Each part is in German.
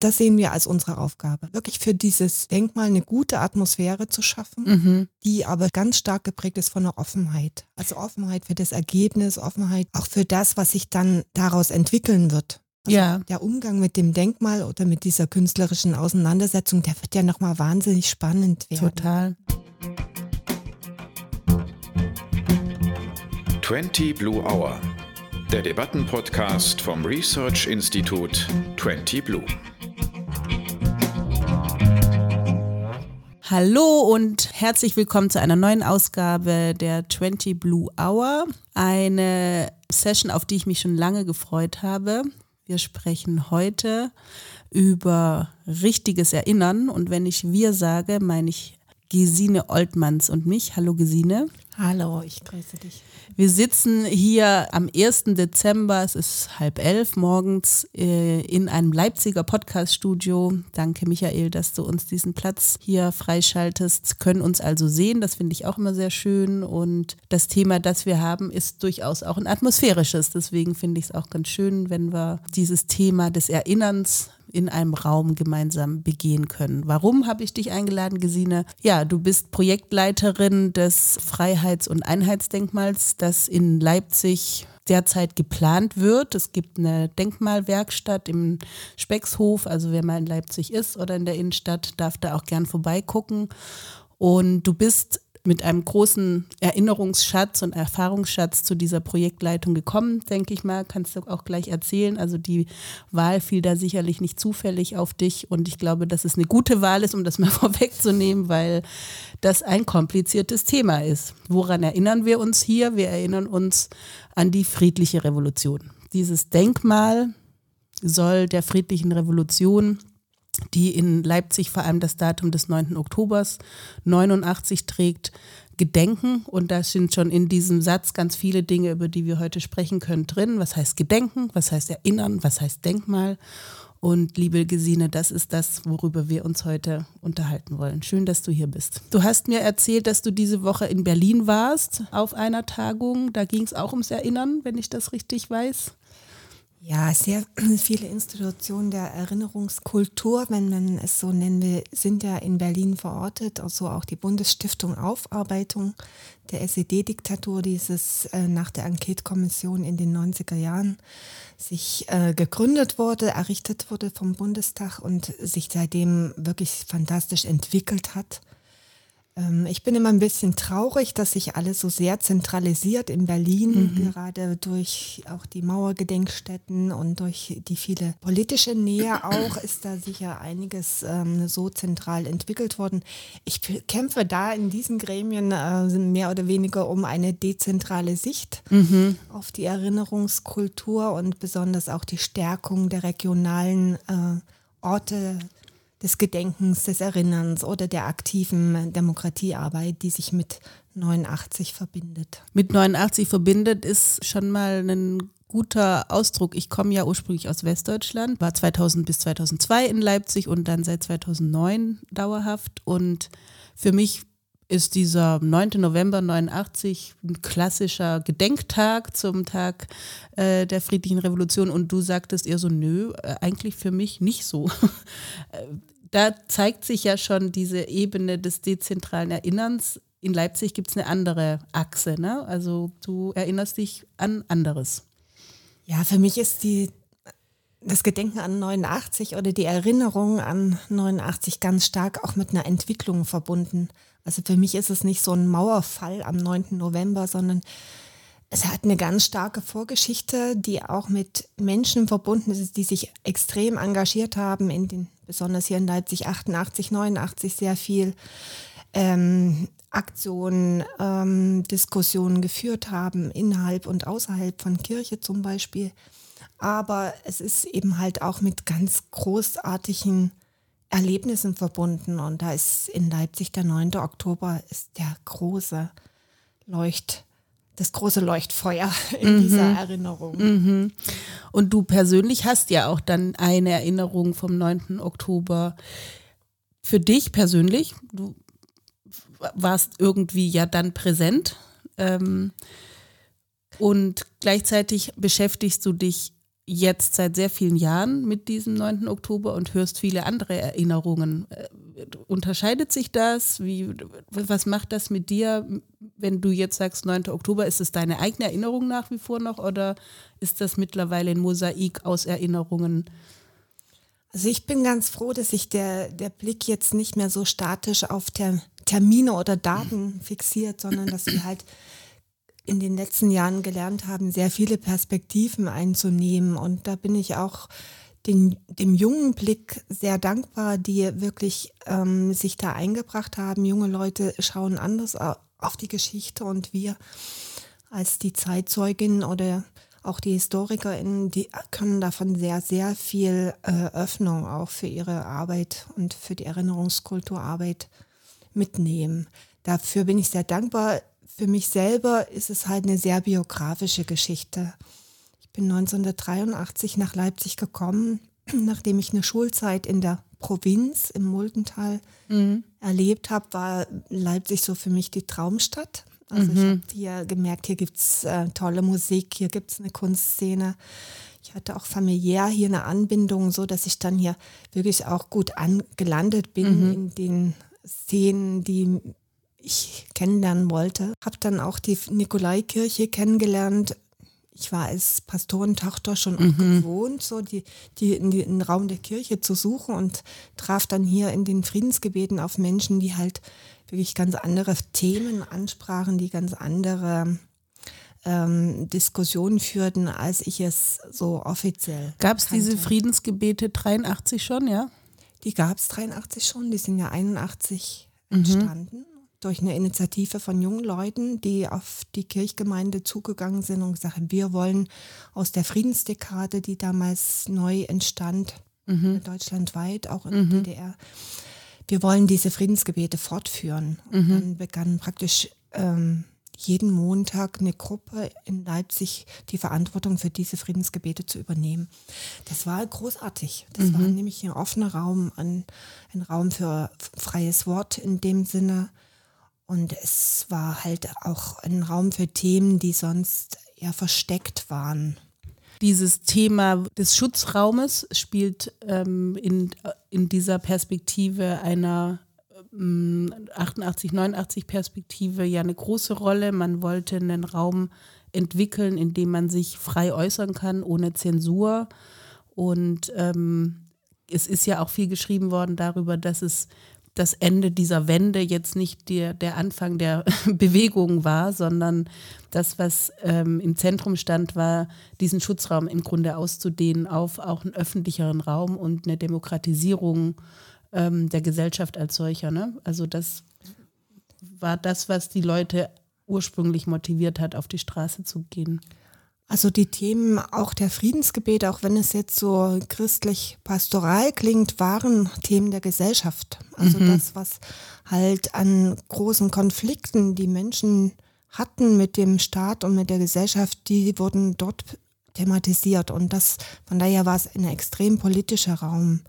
das sehen wir als unsere Aufgabe. Wirklich für dieses Denkmal eine gute Atmosphäre zu schaffen, Mhm. die aber ganz stark geprägt ist von der Offenheit. Also Offenheit für das Ergebnis, Offenheit auch für das, was sich dann daraus entwickeln wird. Also Ja. Der Umgang mit dem Denkmal oder mit dieser künstlerischen Auseinandersetzung, der wird ja nochmal wahnsinnig spannend werden. Total. 20 Blue Hour, der Debattenpodcast vom Research Institute 20 Blue. Hallo und herzlich willkommen zu einer neuen Ausgabe der 20 Blue Hour. Eine Session, auf die ich mich schon lange gefreut habe. Wir sprechen heute über richtiges Erinnern und wenn ich wir sage, meine ich Gesine Oltmanns und mich. Hallo Gesine. Hallo, ich grüße dich. Wir sitzen hier am 1. Dezember, es ist halb elf morgens, äh, in einem Leipziger Podcast-Studio. Danke, Michael, dass du uns diesen Platz hier freischaltest. Können uns also sehen, das finde ich auch immer sehr schön. Und das Thema, das wir haben, ist durchaus auch ein atmosphärisches. Deswegen finde ich es auch ganz schön, wenn wir dieses Thema des Erinnerns in einem Raum gemeinsam begehen können. Warum habe ich dich eingeladen, Gesine? Ja, du bist Projektleiterin des Freiheits- und Einheitsdenkmals, das in Leipzig derzeit geplant wird. Es gibt eine Denkmalwerkstatt im Speckshof, also wer mal in Leipzig ist oder in der Innenstadt, darf da auch gern vorbeigucken. Und du bist mit einem großen Erinnerungsschatz und Erfahrungsschatz zu dieser Projektleitung gekommen, denke ich mal. Kannst du auch gleich erzählen. Also die Wahl fiel da sicherlich nicht zufällig auf dich und ich glaube, dass es eine gute Wahl ist, um das mal vorwegzunehmen, weil das ein kompliziertes Thema ist. Woran erinnern wir uns hier? Wir erinnern uns an die friedliche Revolution. Dieses Denkmal soll der friedlichen Revolution die in Leipzig vor allem das Datum des 9. Oktobers 89 trägt, gedenken. Und da sind schon in diesem Satz ganz viele Dinge, über die wir heute sprechen können, drin. Was heißt Gedenken? Was heißt Erinnern? Was heißt Denkmal? Und liebe Gesine, das ist das, worüber wir uns heute unterhalten wollen. Schön, dass du hier bist. Du hast mir erzählt, dass du diese Woche in Berlin warst auf einer Tagung. Da ging es auch ums Erinnern, wenn ich das richtig weiß. Ja, sehr viele Institutionen der Erinnerungskultur, wenn man es so nennen will, sind ja in Berlin verortet. Also auch die Bundesstiftung Aufarbeitung der SED-Diktatur, dieses äh, nach der Enquete-Kommission in den 90er Jahren sich äh, gegründet wurde, errichtet wurde vom Bundestag und sich seitdem wirklich fantastisch entwickelt hat. Ähm, ich bin immer ein bisschen traurig, dass sich alles so sehr zentralisiert in Berlin, mhm. gerade durch auch die Mauergedenkstätten und durch die viele politische Nähe auch ist da sicher einiges ähm, so zentral entwickelt worden. Ich kämpfe da in diesen Gremien äh, mehr oder weniger um eine dezentrale Sicht mhm. auf die Erinnerungskultur und besonders auch die Stärkung der regionalen äh, Orte des Gedenkens, des Erinnerns oder der aktiven Demokratiearbeit, die sich mit 89 verbindet. Mit 89 verbindet ist schon mal ein guter Ausdruck. Ich komme ja ursprünglich aus Westdeutschland, war 2000 bis 2002 in Leipzig und dann seit 2009 dauerhaft. Und für mich ist dieser 9. November 89 ein klassischer Gedenktag zum Tag äh, der friedlichen Revolution und du sagtest eher so, nö, äh, eigentlich für mich nicht so. da zeigt sich ja schon diese Ebene des dezentralen Erinnerns. In Leipzig gibt es eine andere Achse, ne? Also du erinnerst dich an anderes. Ja, für mich ist die das Gedenken an 89 oder die Erinnerung an 89 ganz stark auch mit einer Entwicklung verbunden. Also für mich ist es nicht so ein Mauerfall am 9. November, sondern es hat eine ganz starke Vorgeschichte, die auch mit Menschen verbunden ist, die sich extrem engagiert haben, in den, besonders hier in Leipzig 88, 89 sehr viel ähm, Aktionen, ähm, Diskussionen geführt haben, innerhalb und außerhalb von Kirche zum Beispiel. Aber es ist eben halt auch mit ganz großartigen Erlebnissen verbunden. Und da ist in Leipzig der 9. Oktober ist der große Leucht, das große Leuchtfeuer in mhm. dieser Erinnerung. Mhm. Und du persönlich hast ja auch dann eine Erinnerung vom 9. Oktober für dich persönlich. Du warst irgendwie ja dann präsent. Ähm, und gleichzeitig beschäftigst du dich jetzt seit sehr vielen Jahren mit diesem 9. Oktober und hörst viele andere Erinnerungen. Äh, unterscheidet sich das? Wie, was macht das mit dir, wenn du jetzt sagst 9. Oktober? Ist es deine eigene Erinnerung nach wie vor noch oder ist das mittlerweile ein Mosaik aus Erinnerungen? Also ich bin ganz froh, dass sich der, der Blick jetzt nicht mehr so statisch auf Ter Termine oder Daten fixiert, sondern dass wir halt in den letzten Jahren gelernt haben, sehr viele Perspektiven einzunehmen. Und da bin ich auch den, dem jungen Blick sehr dankbar, die wirklich ähm, sich da eingebracht haben. Junge Leute schauen anders auf die Geschichte und wir als die Zeitzeugin oder auch die HistorikerInnen, die können davon sehr, sehr viel äh, Öffnung auch für ihre Arbeit und für die Erinnerungskulturarbeit mitnehmen. Dafür bin ich sehr dankbar. Für mich selber ist es halt eine sehr biografische Geschichte. Ich bin 1983 nach Leipzig gekommen, nachdem ich eine Schulzeit in der Provinz im Muldental mhm. erlebt habe, war Leipzig so für mich die Traumstadt. Also mhm. ich habe hier gemerkt, hier gibt es äh, tolle Musik, hier gibt es eine Kunstszene. Ich hatte auch familiär hier eine Anbindung, so dass ich dann hier wirklich auch gut angelandet bin mhm. in den Szenen, die ich kennenlernen wollte. Habe dann auch die Nikolaikirche kennengelernt. Ich war als Pastorentochter schon mhm. gewohnt, so die, die, in den Raum der Kirche zu suchen und traf dann hier in den Friedensgebeten auf Menschen, die halt wirklich ganz andere Themen ansprachen, die ganz andere ähm, Diskussionen führten, als ich es so offiziell. Gab es diese Friedensgebete 83 schon, ja? Die gab es 83 schon, die sind ja 81 mhm. Durch eine Initiative von jungen Leuten, die auf die Kirchgemeinde zugegangen sind und gesagt haben, wir wollen aus der Friedensdekade, die damals neu entstand, mhm. deutschlandweit, auch in mhm. der DDR, wir wollen diese Friedensgebete fortführen. Und mhm. dann begann praktisch ähm, jeden Montag eine Gruppe in Leipzig die Verantwortung für diese Friedensgebete zu übernehmen. Das war großartig. Das mhm. war nämlich ein offener Raum, ein, ein Raum für freies Wort in dem Sinne. Und es war halt auch ein Raum für Themen, die sonst eher versteckt waren. Dieses Thema des Schutzraumes spielt ähm, in, in dieser Perspektive einer 88, ähm, 89 Perspektive ja eine große Rolle. Man wollte einen Raum entwickeln, in dem man sich frei äußern kann, ohne Zensur. Und ähm, es ist ja auch viel geschrieben worden darüber, dass es das Ende dieser Wende jetzt nicht der, der Anfang der Bewegung war, sondern das, was ähm, im Zentrum stand, war, diesen Schutzraum im Grunde auszudehnen auf auch einen öffentlicheren Raum und eine Demokratisierung ähm, der Gesellschaft als solcher. Ne? Also das war das, was die Leute ursprünglich motiviert hat, auf die Straße zu gehen. Also die Themen auch der Friedensgebete, auch wenn es jetzt so christlich pastoral klingt, waren Themen der Gesellschaft. Also mhm. das, was halt an großen Konflikten die Menschen hatten mit dem Staat und mit der Gesellschaft, die wurden dort thematisiert. Und das, von daher war es ein extrem politischer Raum.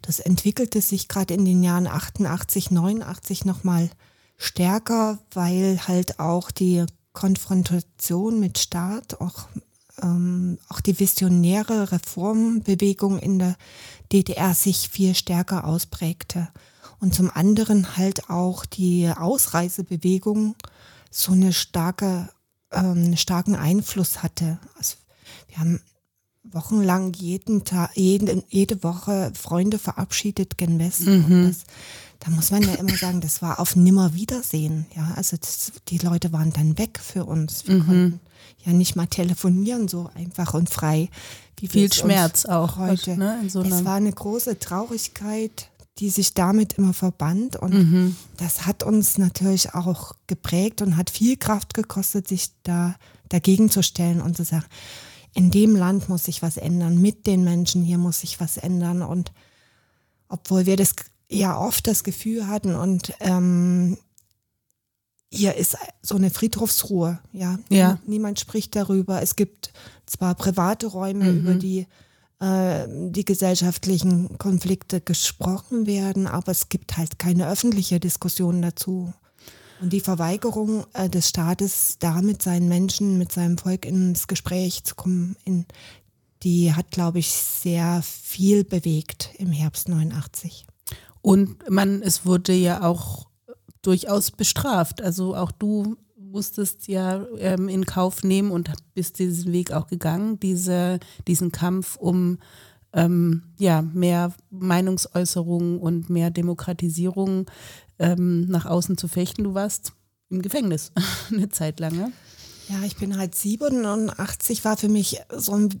Das entwickelte sich gerade in den Jahren 88, 89 nochmal stärker, weil halt auch die Konfrontation mit Staat, auch, ähm, auch die visionäre Reformbewegung in der DDR sich viel stärker ausprägte. Und zum anderen halt auch die Ausreisebewegung so eine starke, ähm, starken Einfluss hatte. Also wir haben wochenlang jeden Tag, jede, jede Woche Freunde verabschiedet gen Westen. Mhm. Das, da muss man ja immer sagen, das war auf Nimmerwiedersehen. Ja, also das, die Leute waren dann weg für uns. Wir mhm. konnten ja nicht mal telefonieren so einfach und frei. Wie Viel Schmerz auch heute. Ne, so es war eine große Traurigkeit, die sich damit immer verband und mhm. das hat uns natürlich auch geprägt und hat viel Kraft gekostet, sich da dagegen zu stellen und zu sagen, in dem Land muss sich was ändern, mit den Menschen hier muss sich was ändern und obwohl wir das ja oft das Gefühl hatten und ähm, hier ist so eine Friedhofsruhe, ja. ja. Niemand spricht darüber. Es gibt zwar private Räume, mhm. über die äh, die gesellschaftlichen Konflikte gesprochen werden, aber es gibt halt keine öffentliche Diskussion dazu. Und die Verweigerung äh, des Staates, da mit seinen Menschen, mit seinem Volk ins Gespräch zu kommen, in die hat, glaube ich, sehr viel bewegt im Herbst 89. Und man, es wurde ja auch durchaus bestraft. Also auch du musstest ja ähm, in Kauf nehmen und bist diesen Weg auch gegangen, diese, diesen Kampf um ähm, ja, mehr Meinungsäußerung und mehr Demokratisierung ähm, nach außen zu fechten. Du warst im Gefängnis eine Zeit lang. Ja? Ja, ich bin halt 87, war für mich so ein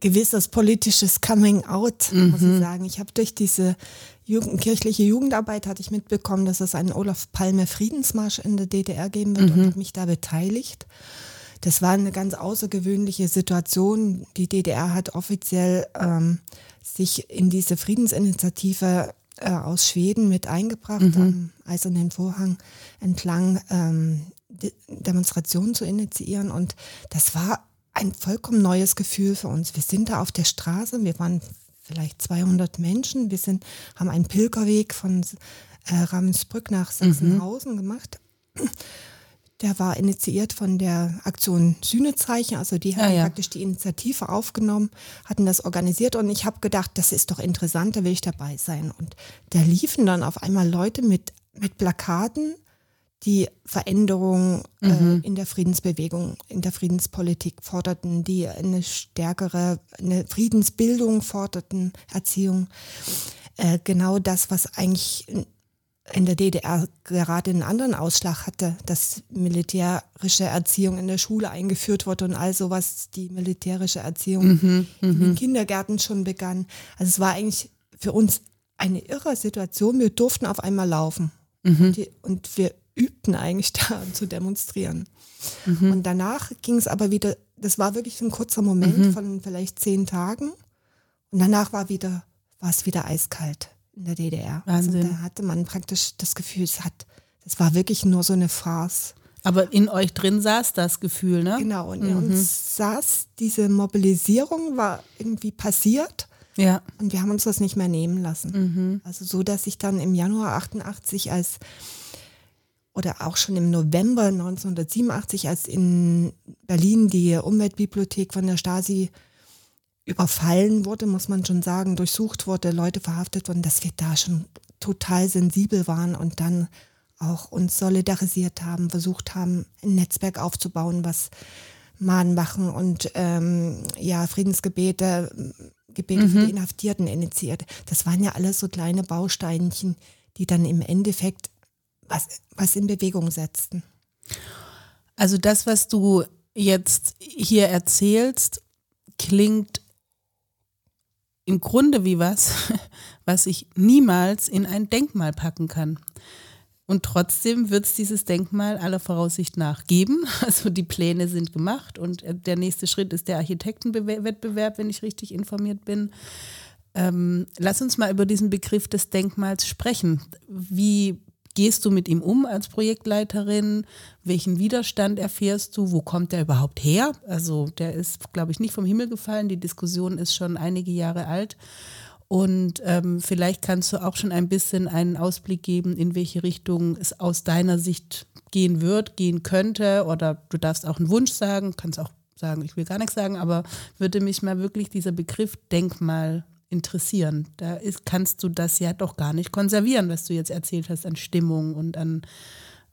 gewisses politisches Coming Out, mhm. muss ich sagen. Ich habe durch diese Jugend, kirchliche Jugendarbeit hatte ich mitbekommen, dass es einen Olaf Palme Friedensmarsch in der DDR geben wird mhm. und habe mich da beteiligt. Das war eine ganz außergewöhnliche Situation. Die DDR hat offiziell ähm, sich in diese Friedensinitiative äh, aus Schweden mit eingebracht, mhm. am Eisernen Vorhang entlang ähm, Demonstrationen zu initiieren. Und das war ein vollkommen neues Gefühl für uns. Wir sind da auf der Straße, wir waren vielleicht 200 Menschen, wir sind, haben einen Pilgerweg von äh, Ravensbrück nach Sachsenhausen mhm. gemacht. Der war initiiert von der Aktion Sühnezeichen, also die haben ja, ja. praktisch die Initiative aufgenommen, hatten das organisiert und ich habe gedacht, das ist doch interessant, da will ich dabei sein. Und da liefen dann auf einmal Leute mit, mit Plakaten die Veränderung äh, mhm. äh, in der Friedensbewegung, in der Friedenspolitik forderten, die eine stärkere, eine Friedensbildung forderten, Erziehung. Äh, genau das, was eigentlich in der DDR gerade einen anderen Ausschlag hatte, dass militärische Erziehung in der Schule eingeführt wurde und all sowas, die militärische Erziehung mhm, in den mhm. Kindergärten schon begann. Also es war eigentlich für uns eine irre Situation. Wir durften auf einmal laufen. Mhm. Die, und wir übten eigentlich da zu demonstrieren. Mhm. Und danach ging es aber wieder, das war wirklich ein kurzer Moment mhm. von vielleicht zehn Tagen. Und danach war wieder, war es wieder eiskalt in der DDR. Also Wahnsinn. Also da hatte man praktisch das Gefühl, es hat, das war wirklich nur so eine Farce. Aber in euch drin saß das Gefühl, ne? Genau, und in mhm. uns saß diese Mobilisierung, war irgendwie passiert. Ja. Und wir haben uns das nicht mehr nehmen lassen. Mhm. Also so, dass ich dann im Januar 88 als oder auch schon im November 1987, als in Berlin die Umweltbibliothek von der Stasi überfallen wurde, muss man schon sagen, durchsucht wurde, Leute verhaftet wurden, dass wir da schon total sensibel waren und dann auch uns solidarisiert haben, versucht haben, ein Netzwerk aufzubauen, was Mahnwachen und ähm, ja, Friedensgebete, Gebete mhm. für die Inhaftierten initiiert. Das waren ja alles so kleine Bausteinchen, die dann im Endeffekt was, was in Bewegung setzten. Also das, was du jetzt hier erzählst, klingt im Grunde wie was, was ich niemals in ein Denkmal packen kann. Und trotzdem wird es dieses Denkmal aller Voraussicht nach geben. Also die Pläne sind gemacht und der nächste Schritt ist der Architektenwettbewerb, wenn ich richtig informiert bin. Ähm, lass uns mal über diesen Begriff des Denkmals sprechen. Wie gehst du mit ihm um als Projektleiterin? Welchen Widerstand erfährst du? Wo kommt der überhaupt her? Also der ist, glaube ich, nicht vom Himmel gefallen. Die Diskussion ist schon einige Jahre alt. Und ähm, vielleicht kannst du auch schon ein bisschen einen Ausblick geben, in welche Richtung es aus deiner Sicht gehen wird, gehen könnte. Oder du darfst auch einen Wunsch sagen, kannst auch sagen, ich will gar nichts sagen, aber würde mich mal wirklich dieser Begriff Denkmal interessieren. Da ist, kannst du das ja doch gar nicht konservieren, was du jetzt erzählt hast an Stimmung und an,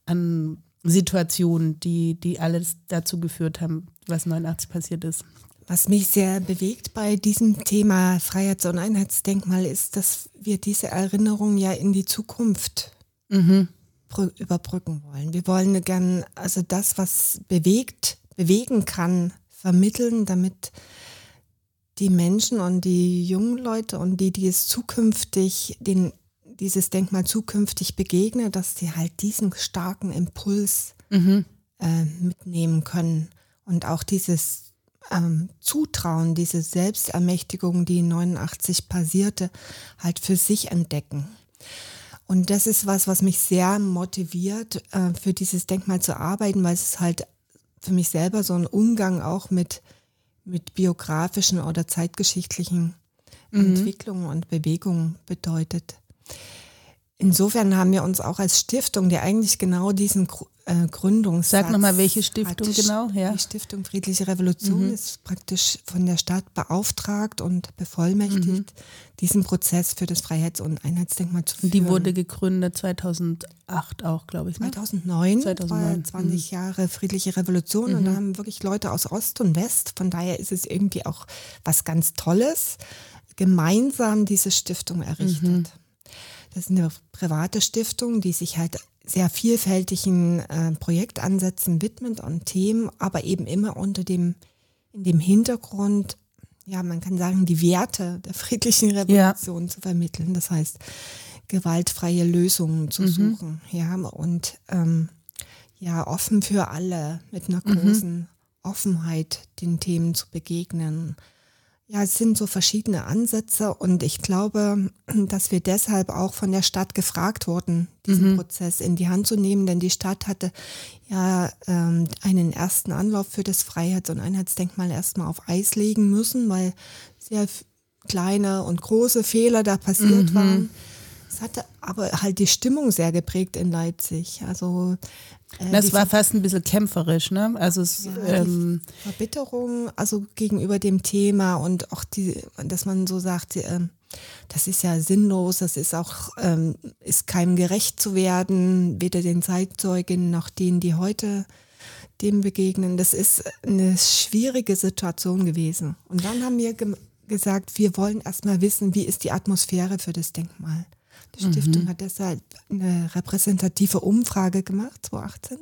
an Situationen, die, die alles dazu geführt haben, was 89 passiert ist. Was mich sehr bewegt bei diesem Thema Freiheits- und Einheitsdenkmal ist, dass wir diese Erinnerung ja in die Zukunft mhm. überbrücken wollen. Wir wollen gern also das, was bewegt, bewegen kann, vermitteln, damit die Menschen und die jungen Leute und die, die es zukünftig, den, dieses Denkmal zukünftig begegnen, dass sie halt diesen starken Impuls mhm. äh, mitnehmen können und auch dieses ähm, Zutrauen, diese Selbstermächtigung, die 89 passierte, halt für sich entdecken. Und das ist was, was mich sehr motiviert, äh, für dieses Denkmal zu arbeiten, weil es halt für mich selber so ein Umgang auch mit mit biografischen oder zeitgeschichtlichen mhm. Entwicklungen und Bewegungen bedeutet. Insofern haben wir uns auch als Stiftung, die eigentlich genau diesen äh, Gründungssatz Sag nochmal, welche Stiftung hat. genau? Ja. Die Stiftung Friedliche Revolution Mhm. ist praktisch von der Stadt beauftragt und bevollmächtigt, Mhm. diesen Prozess für das Freiheits- und Einheitsdenkmal zu führen. Die wurde gegründet 2008 auch, glaube ich. Ne? 2009, 2009, war 20 Jahre friedliche Revolution und da haben wirklich Leute aus Ost und West, von daher ist es irgendwie auch was ganz Tolles, gemeinsam diese Stiftung errichtet. Das ist eine private Stiftung, die sich halt sehr vielfältigen äh, Projektansätzen widmet und Themen, aber eben immer unter dem, in dem Hintergrund, ja, man kann sagen, die Werte der friedlichen Revolution zu vermitteln. Das heißt, gewaltfreie Lösungen zu suchen, ja, und ähm, ja, offen für alle, mit einer großen Offenheit den Themen zu begegnen. Ja, es sind so verschiedene Ansätze und ich glaube, dass wir deshalb auch von der Stadt gefragt wurden, diesen Prozess in die Hand zu nehmen, denn die Stadt hatte ja ähm, einen ersten Anlauf für das Freiheits- und Einheitsdenkmal erstmal auf Eis legen müssen, weil sehr kleine und große Fehler da passiert waren. Es hatte aber halt die Stimmung sehr geprägt in Leipzig. Also äh, Das war fast ein bisschen kämpferisch, ne? Also es, ja, ähm, Verbitterung, also gegenüber dem Thema und auch die, dass man so sagt, ähm, das ist ja sinnlos, das ist auch, ähm, ist keinem gerecht zu werden, weder den Zeitzeugen noch denen, die heute dem begegnen. Das ist eine schwierige Situation gewesen. Und dann haben wir gesagt, wir wollen erstmal wissen, wie ist die Atmosphäre für das Denkmal. Die Stiftung hat deshalb eine repräsentative Umfrage gemacht, 2018.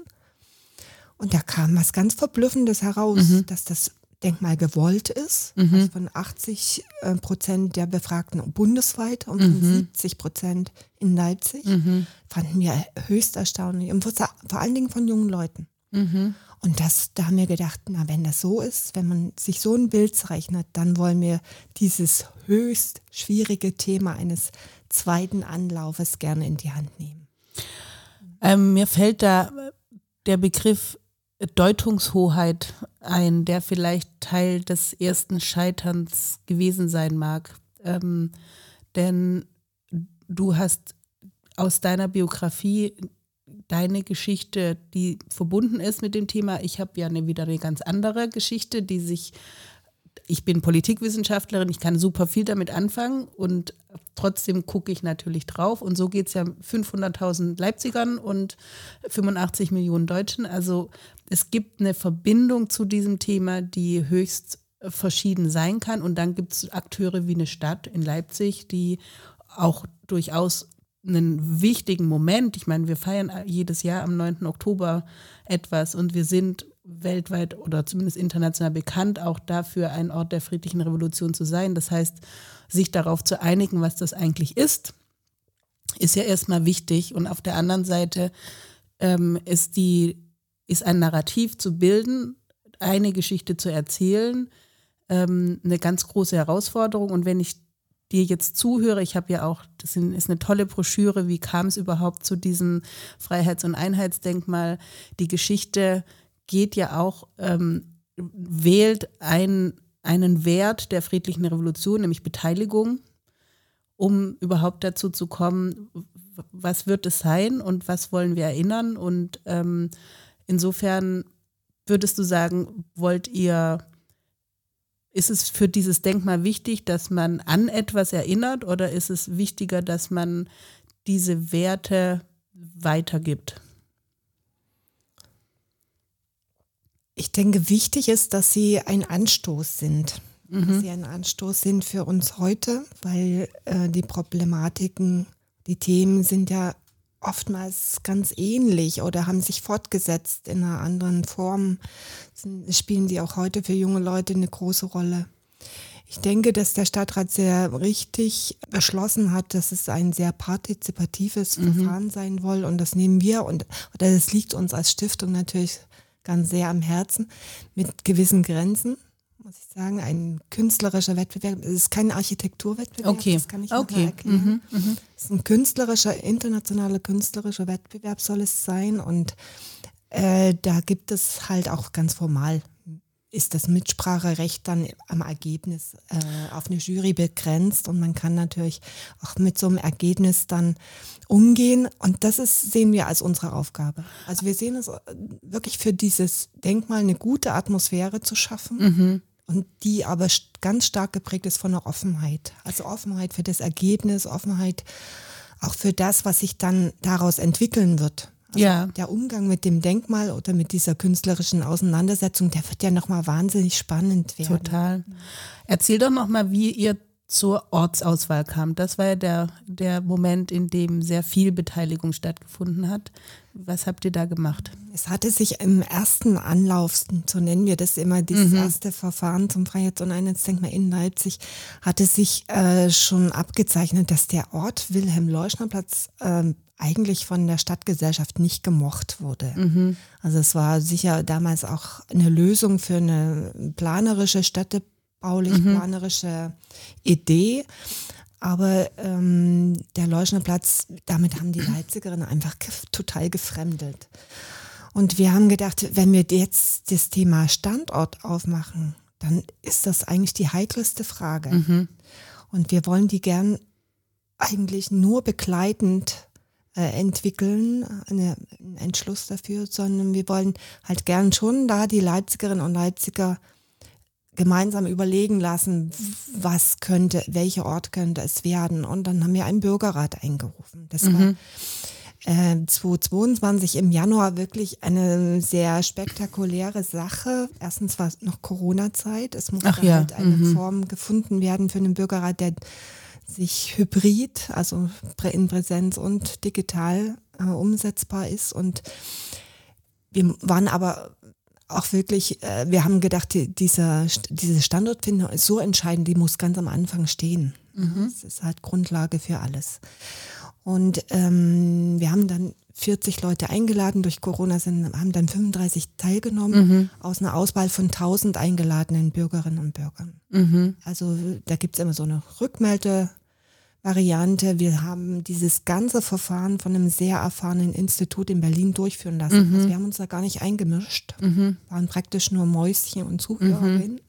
Und da kam was ganz Verblüffendes heraus, dass das Denkmal gewollt ist, also von 80 äh, Prozent der Befragten bundesweit und von 70 Prozent in Leipzig, fanden wir höchst erstaunlich. Und vor vor allen Dingen von jungen Leuten. Und das, da haben wir gedacht, na, wenn das so ist, wenn man sich so ein Bild zeichnet, dann wollen wir dieses höchst schwierige Thema eines zweiten Anlaufes gerne in die Hand nehmen. ähm, mir fällt da der Begriff Deutungshoheit ein, der vielleicht Teil des ersten Scheiterns gewesen sein mag. Ähm, denn du hast aus deiner Biografie deine Geschichte, die verbunden ist mit dem Thema. Ich habe ja eine, wieder eine ganz andere Geschichte, die sich, ich bin Politikwissenschaftlerin, ich kann super viel damit anfangen und trotzdem gucke ich natürlich drauf. Und so geht es ja 500.000 Leipzigern und 85 Millionen Deutschen. Also es gibt eine Verbindung zu diesem Thema, die höchst verschieden sein kann. Und dann gibt es Akteure wie eine Stadt in Leipzig, die auch durchaus einen wichtigen Moment, ich meine, wir feiern jedes Jahr am 9. Oktober etwas und wir sind weltweit oder zumindest international bekannt, auch dafür ein Ort der friedlichen Revolution zu sein. Das heißt, sich darauf zu einigen, was das eigentlich ist, ist ja erstmal wichtig. Und auf der anderen Seite ähm, ist, die, ist ein Narrativ zu bilden, eine Geschichte zu erzählen, ähm, eine ganz große Herausforderung. Und wenn ich dir jetzt zuhöre, ich habe ja auch, das ist eine tolle Broschüre, wie kam es überhaupt zu diesem Freiheits- und Einheitsdenkmal. Die Geschichte geht ja auch, ähm, wählt ein, einen Wert der friedlichen Revolution, nämlich Beteiligung, um überhaupt dazu zu kommen, was wird es sein und was wollen wir erinnern. Und ähm, insofern würdest du sagen, wollt ihr ist es für dieses Denkmal wichtig, dass man an etwas erinnert oder ist es wichtiger, dass man diese Werte weitergibt? Ich denke, wichtig ist, dass sie ein Anstoß sind. Dass sie ein Anstoß sind für uns heute, weil äh, die Problematiken, die Themen sind ja oftmals ganz ähnlich oder haben sich fortgesetzt in einer anderen Form. Sind, spielen sie auch heute für junge Leute eine große Rolle. Ich denke, dass der Stadtrat sehr richtig beschlossen hat, dass es ein sehr partizipatives Verfahren sein soll und das nehmen wir und oder das liegt uns als Stiftung natürlich ganz sehr am Herzen mit gewissen Grenzen muss ich sagen, ein künstlerischer Wettbewerb. Es ist kein Architekturwettbewerb, Okay. das kann ich Okay. erklären. Es ist ein künstlerischer, internationaler künstlerischer Wettbewerb soll es sein und äh, da gibt es halt auch ganz formal ist das Mitspracherecht dann am Ergebnis äh, auf eine Jury begrenzt und man kann natürlich auch mit so einem Ergebnis dann umgehen und das ist, sehen wir als unsere Aufgabe. Also wir sehen es äh, wirklich für dieses Denkmal eine gute Atmosphäre zu schaffen. Mhm. Und die aber ganz stark geprägt ist von der Offenheit. Also Offenheit für das Ergebnis, Offenheit auch für das, was sich dann daraus entwickeln wird. Also ja. Der Umgang mit dem Denkmal oder mit dieser künstlerischen Auseinandersetzung, der wird ja nochmal wahnsinnig spannend werden. Total. Erzähl doch nochmal, wie ihr zur Ortsauswahl kam. Das war ja der, der Moment, in dem sehr viel Beteiligung stattgefunden hat. Was habt ihr da gemacht? Es hatte sich im ersten Anlauf, so nennen wir das immer, dieses mhm. erste Verfahren zum Freiheits- und Einheitsdenkmal in Leipzig, hatte sich äh, schon abgezeichnet, dass der Ort Wilhelm-Leuschner-Platz äh, eigentlich von der Stadtgesellschaft nicht gemocht wurde. Mhm. Also es war sicher damals auch eine Lösung für eine planerische, städtebaulich-planerische mhm. Idee. Aber ähm, der Leuschnerplatz, damit haben die Leipzigerinnen einfach total gefremdelt. Und wir haben gedacht, wenn wir jetzt das Thema Standort aufmachen, dann ist das eigentlich die heikelste Frage. Mhm. Und wir wollen die gern eigentlich nur begleitend äh, entwickeln, eine, einen Entschluss dafür, sondern wir wollen halt gern schon da die Leipzigerinnen und Leipziger gemeinsam überlegen lassen, was könnte, welcher Ort könnte es werden. Und dann haben wir einen Bürgerrat eingerufen. Das mhm. war äh, 2022 im Januar wirklich eine sehr spektakuläre Sache. Erstens war es noch Corona-Zeit. Es musste ja. halt eine mhm. Form gefunden werden für einen Bürgerrat, der sich hybrid, also in Präsenz und digital äh, umsetzbar ist. Und wir waren aber auch wirklich, äh, wir haben gedacht, die, dieser, diese Standortfindung ist so entscheidend, die muss ganz am Anfang stehen. Mhm. Das ist halt Grundlage für alles. Und ähm, wir haben dann 40 Leute eingeladen. Durch Corona sind, haben dann 35 teilgenommen mhm. aus einer Auswahl von 1000 eingeladenen Bürgerinnen und Bürgern. Mhm. Also da gibt es immer so eine Rückmelde. Variante. Wir haben dieses ganze Verfahren von einem sehr erfahrenen Institut in Berlin durchführen lassen. Mhm. Also wir haben uns da gar nicht eingemischt, mhm. waren praktisch nur Mäuschen und Zuhörerinnen. Mhm.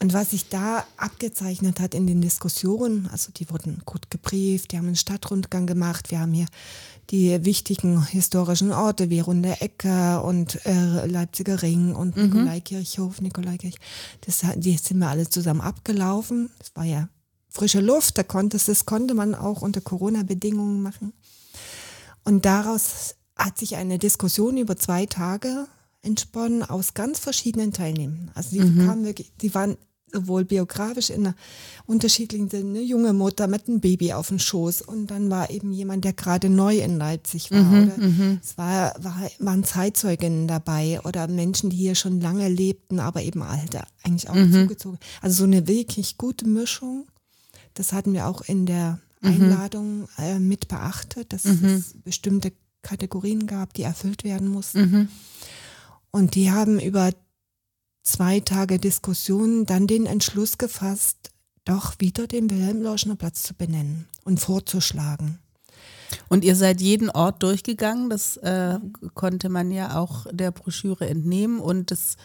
Und was sich da abgezeichnet hat in den Diskussionen, also die wurden gut gebrieft, die haben einen Stadtrundgang gemacht, wir haben hier die wichtigen historischen Orte wie Runde Ecke und äh, Leipziger Ring und mhm. Nikolaikirchhof, Nikolaikirch. Das, die sind wir alle zusammen abgelaufen. Das war ja frische Luft, da konnte es, das konnte man auch unter Corona-Bedingungen machen. Und daraus hat sich eine Diskussion über zwei Tage entsponnen aus ganz verschiedenen Teilnehmern. Also die mhm. kamen wirklich, die waren sowohl biografisch in einer unterschiedlichen eine junge Mutter mit einem Baby auf dem Schoß und dann war eben jemand, der gerade neu in Leipzig war. Mhm, mhm. es war, war, waren Zeitzeuginnen dabei oder Menschen, die hier schon lange lebten, aber eben alte, eigentlich auch mhm. zugezogen. Also so eine wirklich gute Mischung. Das hatten wir auch in der mhm. Einladung äh, mit beachtet, dass mhm. es bestimmte Kategorien gab, die erfüllt werden mussten. Mhm. Und die haben über zwei Tage Diskussion dann den Entschluss gefasst, doch wieder den Wilhelm-Leuschner Platz zu benennen und vorzuschlagen. Und ihr seid jeden Ort durchgegangen, das äh, konnte man ja auch der Broschüre entnehmen und das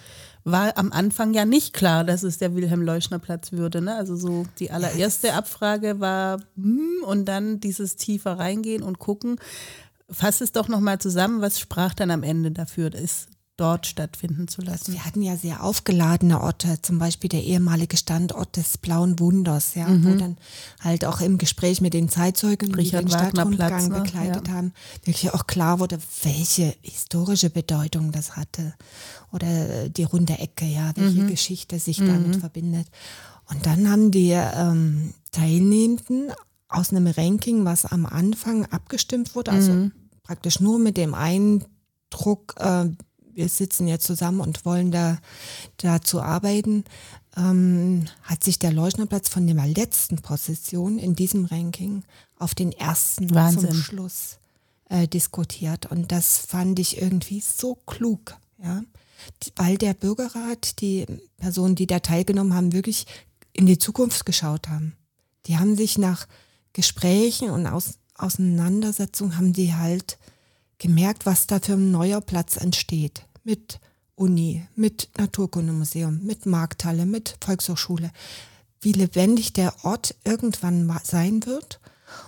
war am Anfang ja nicht klar, dass es der Wilhelm-Leuschner-Platz würde. Ne? Also so die allererste Abfrage war hm, und dann dieses tiefer reingehen und gucken. Fass es doch nochmal zusammen, was sprach dann am Ende dafür? Ist dort stattfinden zu lassen. Wir hatten ja sehr aufgeladene Orte, zum Beispiel der ehemalige Standort des Blauen Wunders, ja, mhm. wo dann halt auch im Gespräch mit den Zeitzeugen, Richard die den Stadtrundgang ne? begleitet ja. haben, wirklich auch klar wurde, welche historische Bedeutung das hatte. Oder die runde Ecke, ja, welche mhm. Geschichte sich mhm. damit verbindet. Und dann haben die ähm, Teilnehmenden aus einem Ranking, was am Anfang abgestimmt wurde, also mhm. praktisch nur mit dem Eindruck, äh, wir sitzen jetzt zusammen und wollen da dazu arbeiten, ähm, hat sich der Leuschnerplatz von der letzten Position in diesem Ranking auf den ersten Wahnsinn. zum Schluss äh, diskutiert. Und das fand ich irgendwie so klug, ja. Weil der Bürgerrat, die Personen, die da teilgenommen haben, wirklich in die Zukunft geschaut haben. Die haben sich nach Gesprächen und Aus Auseinandersetzungen haben die halt gemerkt, was da für ein neuer Platz entsteht mit Uni, mit Naturkundemuseum, mit Markthalle, mit Volkshochschule, wie lebendig der Ort irgendwann sein wird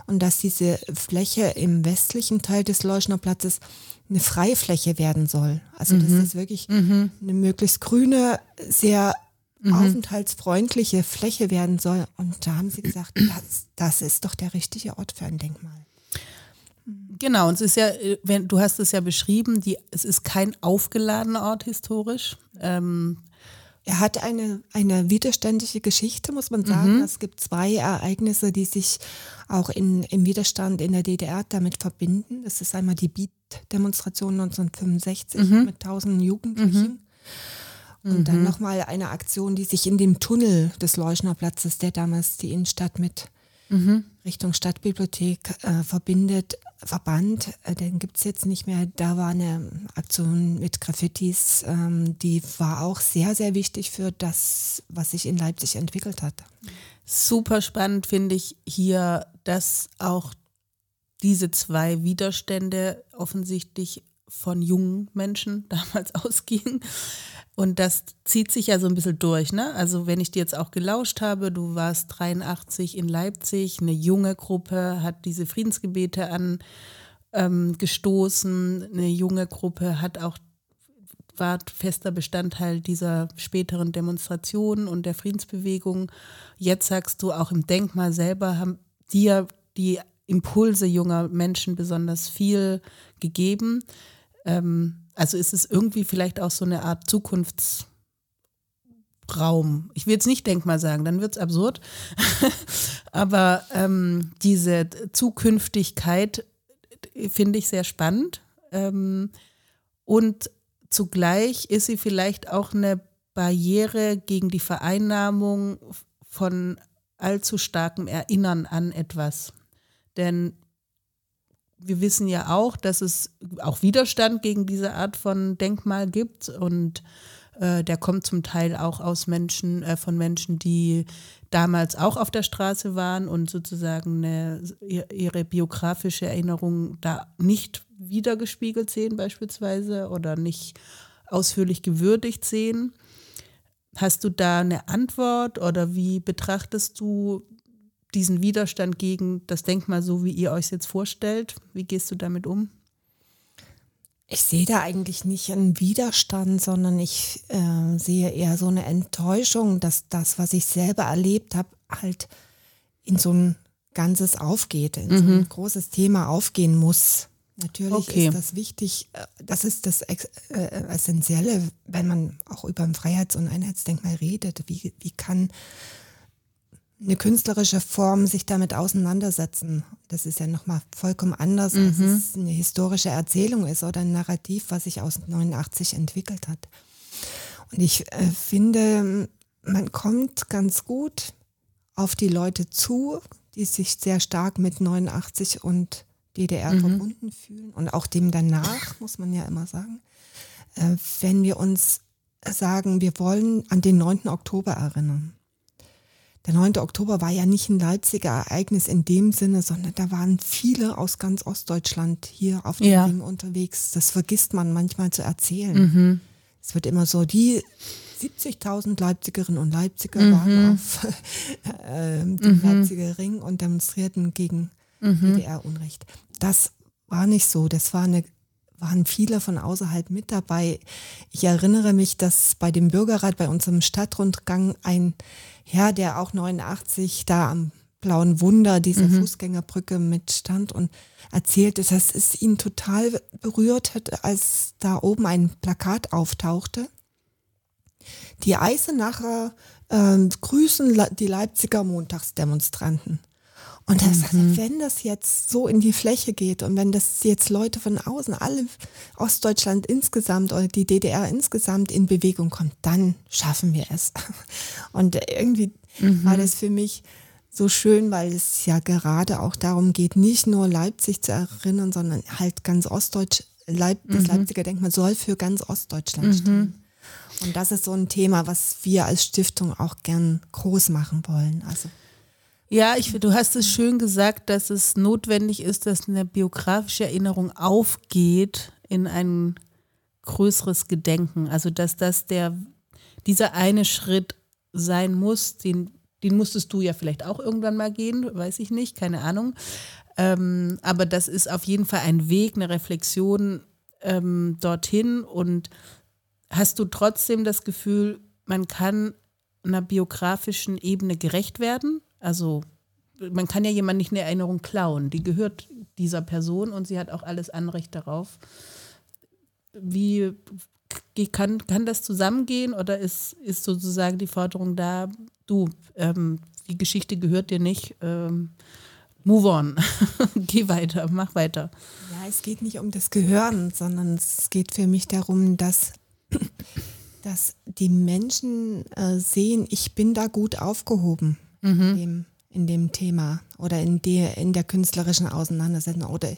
und dass diese Fläche im westlichen Teil des Leuschner Platzes eine freie Fläche werden soll. Also mhm. dass das wirklich mhm. eine möglichst grüne, sehr mhm. aufenthaltsfreundliche Fläche werden soll. Und da haben sie gesagt, das, das ist doch der richtige Ort für ein Denkmal. Genau, und es ist ja, wenn du hast es ja beschrieben, die, es ist kein aufgeladener Ort historisch. Ähm, er hat eine, eine widerständige Geschichte, muss man sagen. Mhm. Es gibt zwei Ereignisse, die sich auch in, im Widerstand in der DDR damit verbinden. Das ist einmal die Beat-Demonstration 1965 mhm. mit tausenden Jugendlichen. Mhm. Und dann mhm. nochmal eine Aktion, die sich in dem Tunnel des Leuschner Platzes, der damals die Innenstadt mit mhm. Richtung Stadtbibliothek äh, verbindet, Verband, äh, den gibt es jetzt nicht mehr. Da war eine Aktion mit Graffitis, ähm, die war auch sehr, sehr wichtig für das, was sich in Leipzig entwickelt hat. Super spannend finde ich hier, dass auch diese zwei Widerstände offensichtlich von jungen Menschen damals ausgingen. Und das zieht sich ja so ein bisschen durch. Ne? Also wenn ich dir jetzt auch gelauscht habe, du warst 83 in Leipzig, eine junge Gruppe hat diese Friedensgebete angestoßen, ähm, eine junge Gruppe hat auch war fester Bestandteil dieser späteren Demonstrationen und der Friedensbewegung. Jetzt sagst du, auch im Denkmal selber haben dir die Impulse junger Menschen besonders viel gegeben. Ähm, also ist es irgendwie vielleicht auch so eine Art Zukunftsraum. Ich will jetzt nicht Denkmal sagen, dann wird es absurd. Aber ähm, diese Zukünftigkeit finde ich sehr spannend. Ähm, und zugleich ist sie vielleicht auch eine Barriere gegen die Vereinnahmung von allzu starkem Erinnern an etwas. Denn wir wissen ja auch, dass es auch Widerstand gegen diese Art von Denkmal gibt und äh, der kommt zum Teil auch aus Menschen, äh, von Menschen, die damals auch auf der Straße waren und sozusagen eine, ihre biografische Erinnerung da nicht wiedergespiegelt sehen beispielsweise oder nicht ausführlich gewürdigt sehen. Hast du da eine Antwort oder wie betrachtest du diesen Widerstand gegen das Denkmal so, wie ihr euch jetzt vorstellt? Wie gehst du damit um? Ich sehe da eigentlich nicht einen Widerstand, sondern ich äh, sehe eher so eine Enttäuschung, dass das, was ich selber erlebt habe, halt in so ein ganzes aufgeht, in mhm. so ein mhm. großes Thema aufgehen muss. Natürlich okay. ist das wichtig, äh, das ist das äh, Essentielle, wenn man auch über ein Freiheits- und Einheitsdenkmal redet. Wie, wie kann eine künstlerische Form sich damit auseinandersetzen. Das ist ja nochmal vollkommen anders, mhm. als es eine historische Erzählung ist oder ein Narrativ, was sich aus 89 entwickelt hat. Und ich äh, finde, man kommt ganz gut auf die Leute zu, die sich sehr stark mit 89 und DDR mhm. verbunden fühlen und auch dem danach, muss man ja immer sagen. Äh, wenn wir uns sagen, wir wollen an den 9. Oktober erinnern der 9. Oktober war ja nicht ein Leipziger Ereignis in dem Sinne, sondern da waren viele aus ganz Ostdeutschland hier auf dem ja. Ring unterwegs. Das vergisst man manchmal zu erzählen. Mhm. Es wird immer so, die 70.000 Leipzigerinnen und Leipziger mhm. waren auf äh, dem mhm. Leipziger Ring und demonstrierten gegen mhm. DDR-Unrecht. Das war nicht so. Das war eine waren viele von außerhalb mit dabei. Ich erinnere mich, dass bei dem Bürgerrat, bei unserem Stadtrundgang ein Herr, der auch 89 da am Blauen Wunder dieser mhm. Fußgängerbrücke mit stand und erzählte, dass es ihn total berührt hat, als da oben ein Plakat auftauchte. Die Eisenacher äh, grüßen die Leipziger Montagsdemonstranten. Und er sagt, mhm. wenn das jetzt so in die Fläche geht und wenn das jetzt Leute von außen, alle Ostdeutschland insgesamt oder die DDR insgesamt in Bewegung kommt, dann schaffen wir es. Und irgendwie mhm. war das für mich so schön, weil es ja gerade auch darum geht, nicht nur Leipzig zu erinnern, sondern halt ganz Ostdeutsch, Leip das mhm. Leipziger Denkmal soll für ganz Ostdeutschland mhm. stehen. Und das ist so ein Thema, was wir als Stiftung auch gern groß machen wollen. Also ja, ich, du hast es schön gesagt, dass es notwendig ist, dass eine biografische Erinnerung aufgeht in ein größeres Gedenken. Also dass das der, dieser eine Schritt sein muss, den, den musstest du ja vielleicht auch irgendwann mal gehen, weiß ich nicht, keine Ahnung. Ähm, aber das ist auf jeden Fall ein Weg, eine Reflexion ähm, dorthin. Und hast du trotzdem das Gefühl, man kann einer biografischen Ebene gerecht werden? Also man kann ja jemand nicht eine Erinnerung klauen. Die gehört dieser Person und sie hat auch alles Anrecht darauf. Wie kann, kann das zusammengehen oder ist, ist sozusagen die Forderung da, du, ähm, die Geschichte gehört dir nicht, ähm, move on, geh weiter, mach weiter. Ja, es geht nicht um das Gehören, sondern es geht für mich darum, dass, dass die Menschen äh, sehen, ich bin da gut aufgehoben mhm. in, dem, in dem Thema oder in der, in der künstlerischen Auseinandersetzung oder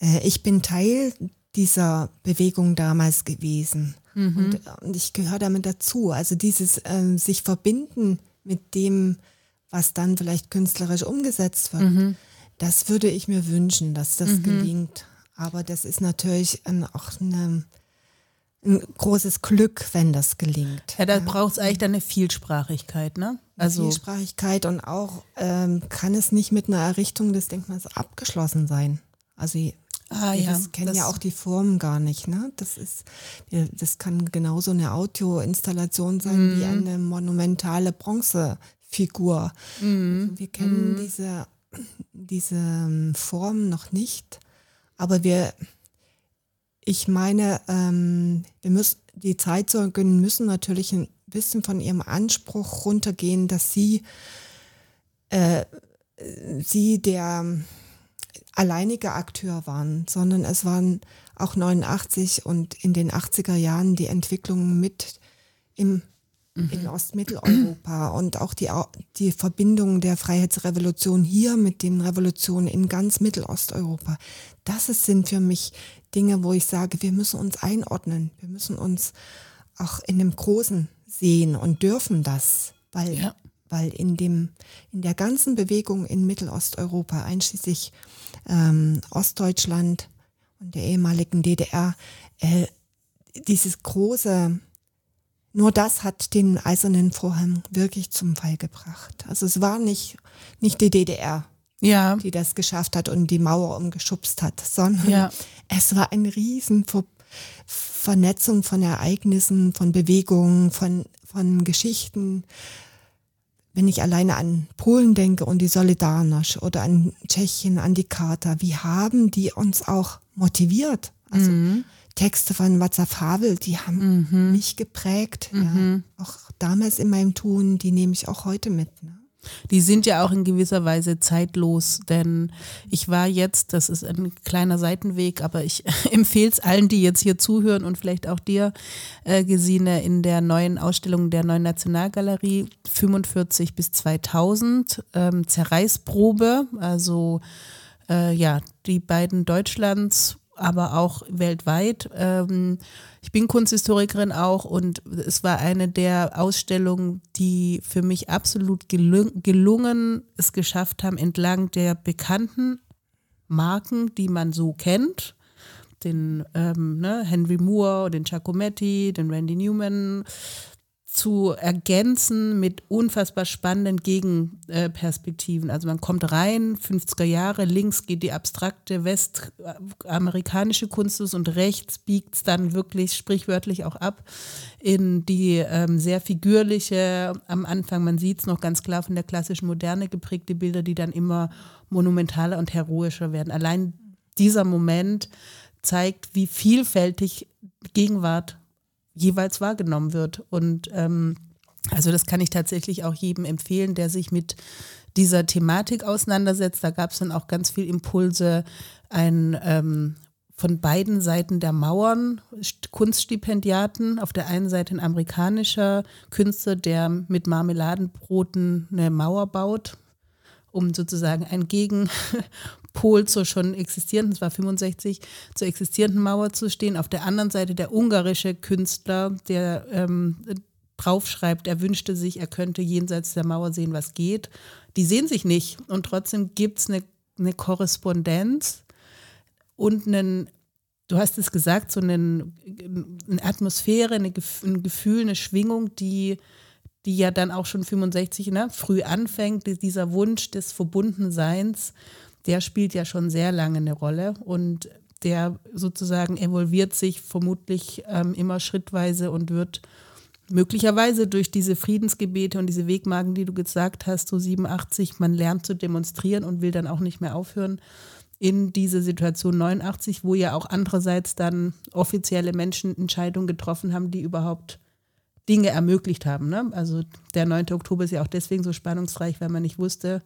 äh, ich bin Teil dieser Bewegung damals gewesen. Mhm. Und, und, ich gehöre damit dazu. Also dieses äh, sich verbinden mit dem, was dann vielleicht künstlerisch umgesetzt wird, mhm. das würde ich mir wünschen, dass das mhm. gelingt. Aber das ist natürlich ein, auch eine, ein großes Glück, wenn das gelingt. Ja, da ja. braucht es eigentlich dann eine Vielsprachigkeit, ne? Also Vielsprachigkeit und auch ähm, kann es nicht mit einer Errichtung des Denkmals abgeschlossen sein. Also Ah, ja, das kennen ja auch die Formen gar nicht. Ne? Das ist, das kann genauso eine Audioinstallation sein mhm. wie eine monumentale Bronzefigur. Mhm. Also wir kennen mhm. diese, diese ähm, Form noch nicht, aber wir, ich meine, ähm, wir müssen, die Zeitzeugen müssen natürlich ein bisschen von ihrem Anspruch runtergehen, dass sie, äh, sie der alleinige Akteur waren, sondern es waren auch 89 und in den 80er Jahren die Entwicklungen mit im, mhm. in Ostmitteleuropa und auch die, die Verbindung der Freiheitsrevolution hier mit den Revolutionen in ganz Mittelosteuropa. Das sind für mich Dinge, wo ich sage, wir müssen uns einordnen, wir müssen uns auch in dem Großen sehen und dürfen das, weil, ja. weil in, dem, in der ganzen Bewegung in Mittelosteuropa, einschließlich ähm, Ostdeutschland und der ehemaligen DDR, äh, dieses große, nur das hat den eisernen Vorhang wirklich zum Fall gebracht. Also es war nicht, nicht die DDR, ja. die das geschafft hat und die Mauer umgeschubst hat, sondern ja. es war eine riesen Ver Vernetzung von Ereignissen, von Bewegungen, von, von Geschichten, wenn ich alleine an Polen denke und die Solidarność oder an Tschechien, an die Charta, wie haben die uns auch motiviert? Also mhm. Texte von Václav Havel, die haben mhm. mich geprägt. Mhm. Ja. Auch damals in meinem Tun, die nehme ich auch heute mit. Ne? Die sind ja auch in gewisser Weise zeitlos, denn ich war jetzt, das ist ein kleiner Seitenweg, aber ich empfehle es allen, die jetzt hier zuhören und vielleicht auch dir, äh, Gesine, in der neuen Ausstellung der neuen Nationalgalerie 45 bis 2000, ähm, Zerreißprobe, also äh, ja, die beiden Deutschlands aber auch weltweit. Ähm, ich bin Kunsthistorikerin auch und es war eine der Ausstellungen, die für mich absolut gelung gelungen es geschafft haben, entlang der bekannten Marken, die man so kennt, den ähm, ne, Henry Moore, den Giacometti, den Randy Newman, zu ergänzen mit unfassbar spannenden Gegenperspektiven. Also man kommt rein, 50er Jahre, links geht die abstrakte westamerikanische Kunst und rechts biegt es dann wirklich sprichwörtlich auch ab in die ähm, sehr figürliche, am Anfang, man sieht es noch ganz klar von der klassischen Moderne geprägte Bilder, die dann immer monumentaler und heroischer werden. Allein dieser Moment zeigt, wie vielfältig Gegenwart jeweils wahrgenommen wird. Und ähm, also das kann ich tatsächlich auch jedem empfehlen, der sich mit dieser Thematik auseinandersetzt. Da gab es dann auch ganz viel Impulse, ein ähm, von beiden Seiten der Mauern Kunststipendiaten. Auf der einen Seite ein amerikanischer Künstler, der mit Marmeladenbroten eine Mauer baut, um sozusagen ein Gegen Pol zur schon existierenden, es war 65, zur existierenden Mauer zu stehen. Auf der anderen Seite der ungarische Künstler, der ähm, draufschreibt, er wünschte sich, er könnte jenseits der Mauer sehen, was geht. Die sehen sich nicht und trotzdem gibt es eine, eine Korrespondenz und einen du hast es gesagt, so eine, eine Atmosphäre, eine, ein Gefühl, eine Schwingung, die, die ja dann auch schon 65 ne, früh anfängt, dieser Wunsch des Verbundenseins, der spielt ja schon sehr lange eine Rolle und der sozusagen evolviert sich vermutlich ähm, immer schrittweise und wird möglicherweise durch diese Friedensgebete und diese Wegmarken, die du gesagt hast, so 87, man lernt zu demonstrieren und will dann auch nicht mehr aufhören, in diese Situation 89, wo ja auch andererseits dann offizielle Menschen Entscheidungen getroffen haben, die überhaupt Dinge ermöglicht haben. Ne? Also der 9. Oktober ist ja auch deswegen so spannungsreich, weil man nicht wusste,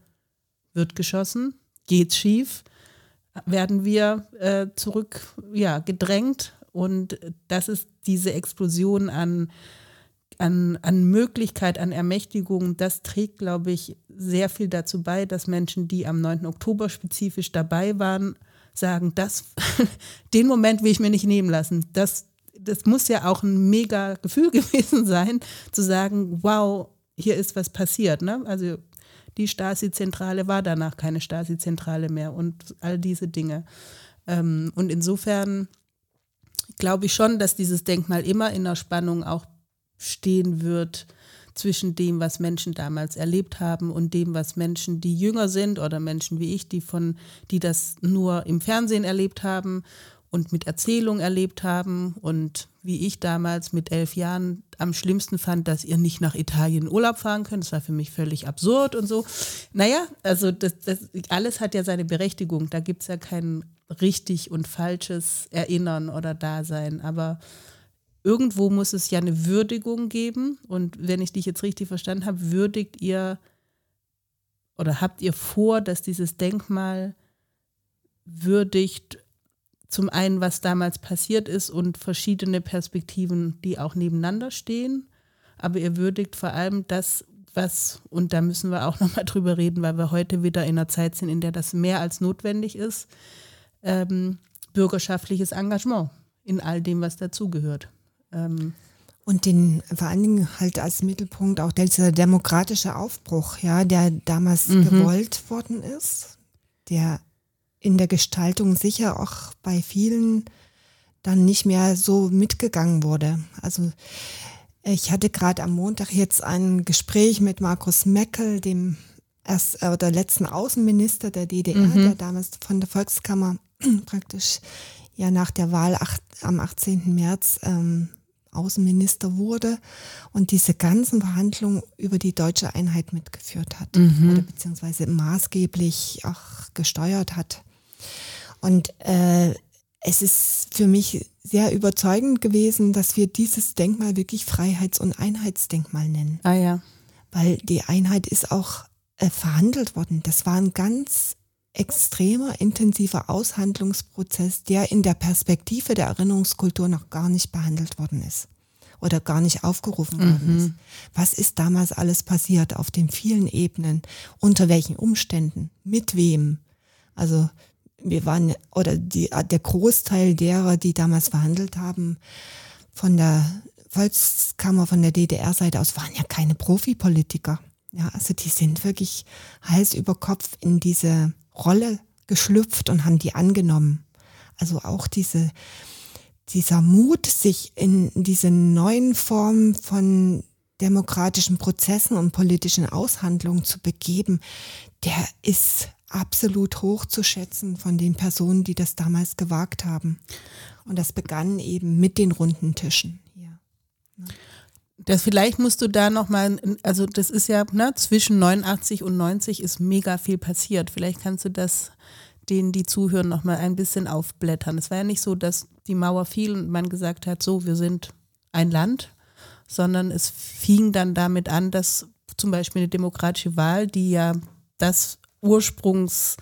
wird geschossen, geht's schief, werden wir äh, zurück ja, gedrängt und das ist diese Explosion an an, an Möglichkeit, an Ermächtigung, das trägt, glaube ich, sehr viel dazu bei, dass Menschen, die am 9. Oktober spezifisch dabei waren, sagen, das, den Moment will ich mir nicht nehmen lassen. Das, das muss ja auch ein mega Gefühl gewesen sein, zu sagen, wow, hier ist was passiert. Ne? Also die Stasi-Zentrale war danach keine Stasi-Zentrale mehr und all diese Dinge. Ähm, und insofern glaube ich schon, dass dieses Denkmal immer in der Spannung auch stehen wird zwischen dem, was Menschen damals erlebt haben und dem, was Menschen, die jünger sind oder Menschen wie ich, die von, die das nur im Fernsehen erlebt haben und mit Erzählung erlebt haben und wie ich damals mit elf Jahren am schlimmsten fand, dass ihr nicht nach Italien Urlaub fahren könnt. Das war für mich völlig absurd und so. Naja, also das, das alles hat ja seine Berechtigung. Da gibt es ja kein richtig und falsches Erinnern oder Dasein. Aber irgendwo muss es ja eine Würdigung geben. Und wenn ich dich jetzt richtig verstanden habe, würdigt ihr oder habt ihr vor, dass dieses Denkmal würdigt zum einen, was damals passiert ist und verschiedene Perspektiven, die auch nebeneinander stehen. Aber ihr würdigt vor allem das, was, und da müssen wir auch nochmal drüber reden, weil wir heute wieder in einer Zeit sind, in der das mehr als notwendig ist, ähm, bürgerschaftliches Engagement in all dem, was dazugehört. Ähm, und den vor allen Dingen halt als Mittelpunkt auch dieser demokratische Aufbruch, ja, der damals mhm. gewollt worden ist, der in der Gestaltung sicher auch bei vielen dann nicht mehr so mitgegangen wurde. Also ich hatte gerade am Montag jetzt ein Gespräch mit Markus Meckel, dem erst äh, der letzten Außenminister der DDR, mhm. der damals von der Volkskammer praktisch ja nach der Wahl acht, am 18. März ähm, Außenminister wurde und diese ganzen Verhandlungen über die deutsche Einheit mitgeführt hat mhm. oder beziehungsweise maßgeblich auch gesteuert hat. Und äh, es ist für mich sehr überzeugend gewesen, dass wir dieses Denkmal wirklich Freiheits- und Einheitsdenkmal nennen. Ah ja. Weil die Einheit ist auch äh, verhandelt worden. Das war ein ganz extremer, intensiver Aushandlungsprozess, der in der Perspektive der Erinnerungskultur noch gar nicht behandelt worden ist oder gar nicht aufgerufen worden mhm. ist. Was ist damals alles passiert auf den vielen Ebenen? Unter welchen Umständen? Mit wem? Also wir waren, oder die, der Großteil derer, die damals verhandelt haben, von der Volkskammer, von der DDR-Seite aus, waren ja keine Profipolitiker. Ja, also die sind wirklich Hals über Kopf in diese Rolle geschlüpft und haben die angenommen. Also auch diese, dieser Mut, sich in diese neuen Formen von demokratischen Prozessen und politischen Aushandlungen zu begeben, der ist absolut hoch zu schätzen von den Personen, die das damals gewagt haben. Und das begann eben mit den runden Tischen. Hier. Das vielleicht musst du da nochmal, also das ist ja ne, zwischen 89 und 90 ist mega viel passiert. Vielleicht kannst du das denen, die zuhören, nochmal ein bisschen aufblättern. Es war ja nicht so, dass die Mauer fiel und man gesagt hat, so, wir sind ein Land, sondern es fing dann damit an, dass zum Beispiel eine demokratische Wahl, die ja das Ursprungs,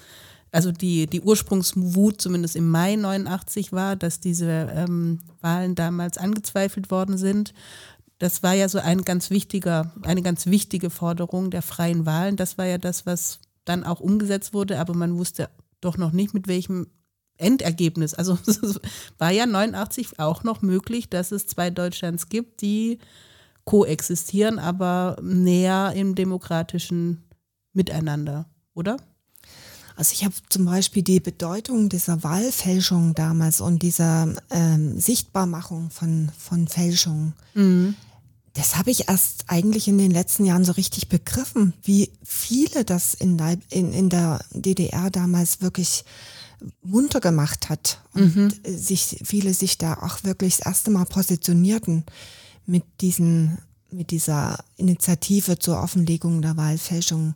also die, die Ursprungswut zumindest im Mai 89 war, dass diese ähm, Wahlen damals angezweifelt worden sind das war ja so ein ganz wichtiger, eine ganz wichtige Forderung der freien Wahlen. Das war ja das, was dann auch umgesetzt wurde, aber man wusste doch noch nicht, mit welchem Endergebnis. Also war ja 89 auch noch möglich, dass es zwei Deutschlands gibt, die koexistieren, aber näher im demokratischen Miteinander, oder? Also ich habe zum Beispiel die Bedeutung dieser Wahlfälschung damals und dieser ähm, Sichtbarmachung von, von Fälschungen. Mhm. Das habe ich erst eigentlich in den letzten Jahren so richtig begriffen, wie viele das in, in, in der DDR damals wirklich munter gemacht hat und mhm. sich viele sich da auch wirklich das erste Mal positionierten mit diesen mit dieser Initiative zur Offenlegung der Wahlfälschung.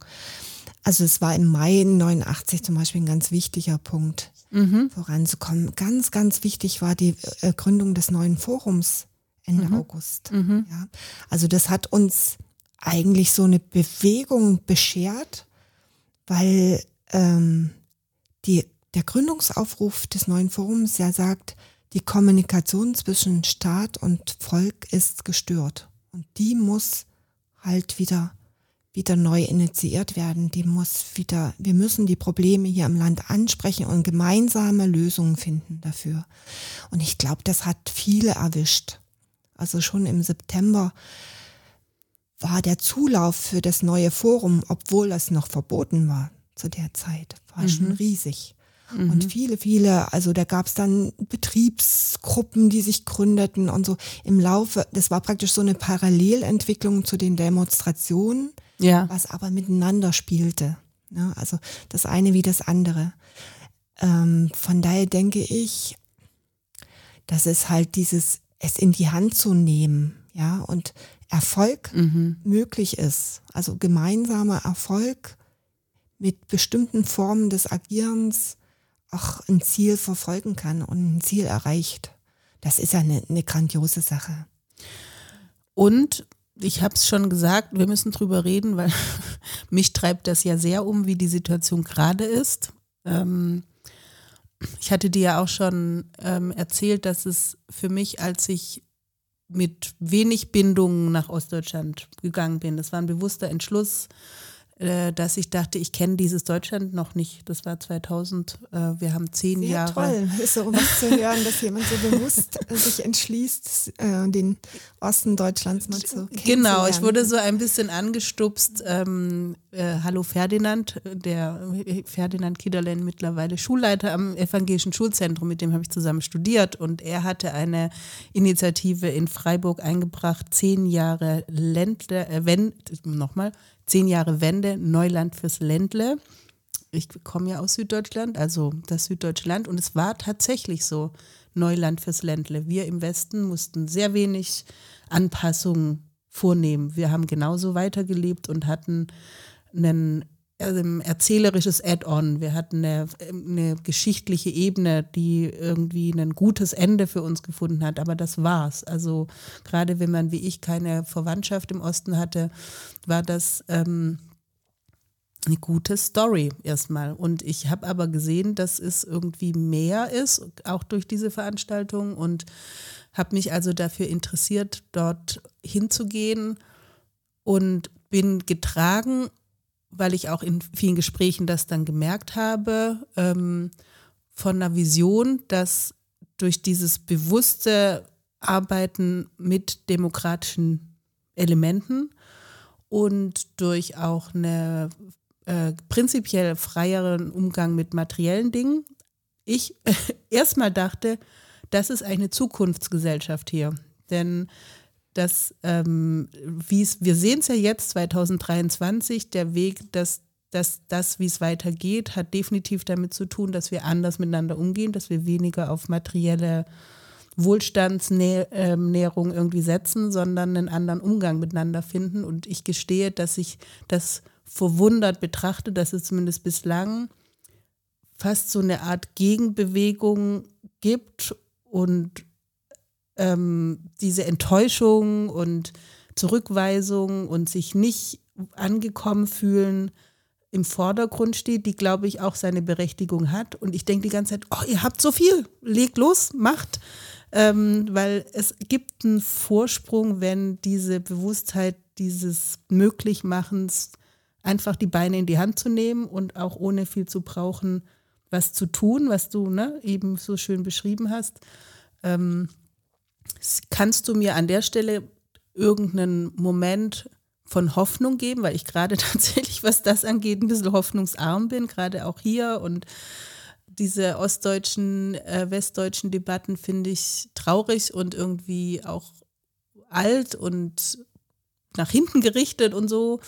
Also es war im Mai 89 zum Beispiel ein ganz wichtiger Punkt, mhm. voranzukommen. Ganz, ganz wichtig war die äh, Gründung des neuen Forums Ende mhm. August. Mhm. Ja. Also das hat uns eigentlich so eine Bewegung beschert, weil ähm, die, der Gründungsaufruf des neuen Forums ja sagt, die Kommunikation zwischen Staat und Volk ist gestört. Und die muss halt wieder, wieder neu initiiert werden. Die muss wieder, wir müssen die Probleme hier im Land ansprechen und gemeinsame Lösungen finden dafür. Und ich glaube, das hat viele erwischt. Also schon im September war der Zulauf für das neue Forum, obwohl das noch verboten war zu der Zeit, war mhm. schon riesig. Mhm. Und viele, viele, also da gab es dann Betriebsgruppen, die sich gründeten und so im Laufe, das war praktisch so eine Parallelentwicklung zu den Demonstrationen, ja. was aber miteinander spielte. Ne? also das eine wie das andere. Ähm, von daher denke ich, dass es halt dieses, es in die Hand zu nehmen, ja, und Erfolg mhm. möglich ist. Also gemeinsamer Erfolg mit bestimmten Formen des Agierens auch ein Ziel verfolgen kann und ein Ziel erreicht. Das ist ja eine, eine grandiose Sache. Und ich habe es schon gesagt, wir müssen drüber reden, weil mich treibt das ja sehr um, wie die Situation gerade ist. Ähm, ich hatte dir ja auch schon ähm, erzählt, dass es für mich, als ich mit wenig Bindungen nach Ostdeutschland gegangen bin, das war ein bewusster Entschluss, dass ich dachte, ich kenne dieses Deutschland noch nicht. Das war 2000. Äh, wir haben zehn Sehr Jahre. Toll, ist so was zu hören, dass jemand so bewusst sich entschließt, äh, den Osten Deutschlands mal zu kennen. Genau, ich wurde so ein bisschen angestupst. Ähm, äh, Hallo Ferdinand, der Ferdinand Kiederlen, mittlerweile Schulleiter am Evangelischen Schulzentrum, mit dem habe ich zusammen studiert und er hatte eine Initiative in Freiburg eingebracht, zehn Jahre Ländler, äh, wenn, nochmal, Zehn Jahre Wende, Neuland fürs Ländle. Ich komme ja aus Süddeutschland, also das süddeutsche Land. Und es war tatsächlich so, Neuland fürs Ländle. Wir im Westen mussten sehr wenig Anpassungen vornehmen. Wir haben genauso weitergelebt und hatten einen erzählerisches Add-on. Wir hatten eine, eine, geschichtliche Ebene, die irgendwie ein gutes Ende für uns gefunden hat. Aber das war's. Also gerade wenn man wie ich keine Verwandtschaft im Osten hatte, war das ähm, eine gute Story erstmal. Und ich habe aber gesehen, dass es irgendwie mehr ist, auch durch diese Veranstaltung und habe mich also dafür interessiert, dort hinzugehen und bin getragen weil ich auch in vielen Gesprächen das dann gemerkt habe, ähm, von einer Vision, dass durch dieses bewusste Arbeiten mit demokratischen Elementen und durch auch einen äh, prinzipiell freieren Umgang mit materiellen Dingen, ich erstmal dachte, das ist eine Zukunftsgesellschaft hier. Denn dass ähm, wie's, wir sehen es ja jetzt 2023, der Weg, dass, dass das, wie es weitergeht, hat definitiv damit zu tun, dass wir anders miteinander umgehen, dass wir weniger auf materielle Wohlstandsnährung irgendwie setzen, sondern einen anderen Umgang miteinander finden. Und ich gestehe, dass ich das verwundert betrachte, dass es zumindest bislang fast so eine Art Gegenbewegung gibt und ähm, diese Enttäuschung und Zurückweisung und sich nicht angekommen fühlen im Vordergrund steht, die, glaube ich, auch seine Berechtigung hat. Und ich denke die ganze Zeit, oh, ihr habt so viel, legt los, macht. Ähm, weil es gibt einen Vorsprung, wenn diese Bewusstheit dieses Möglichmachens einfach die Beine in die Hand zu nehmen und auch ohne viel zu brauchen, was zu tun, was du ne, eben so schön beschrieben hast. Ähm, Kannst du mir an der Stelle irgendeinen Moment von Hoffnung geben, weil ich gerade tatsächlich, was das angeht, ein bisschen hoffnungsarm bin, gerade auch hier und diese ostdeutschen, äh, westdeutschen Debatten finde ich traurig und irgendwie auch alt und nach hinten gerichtet und so.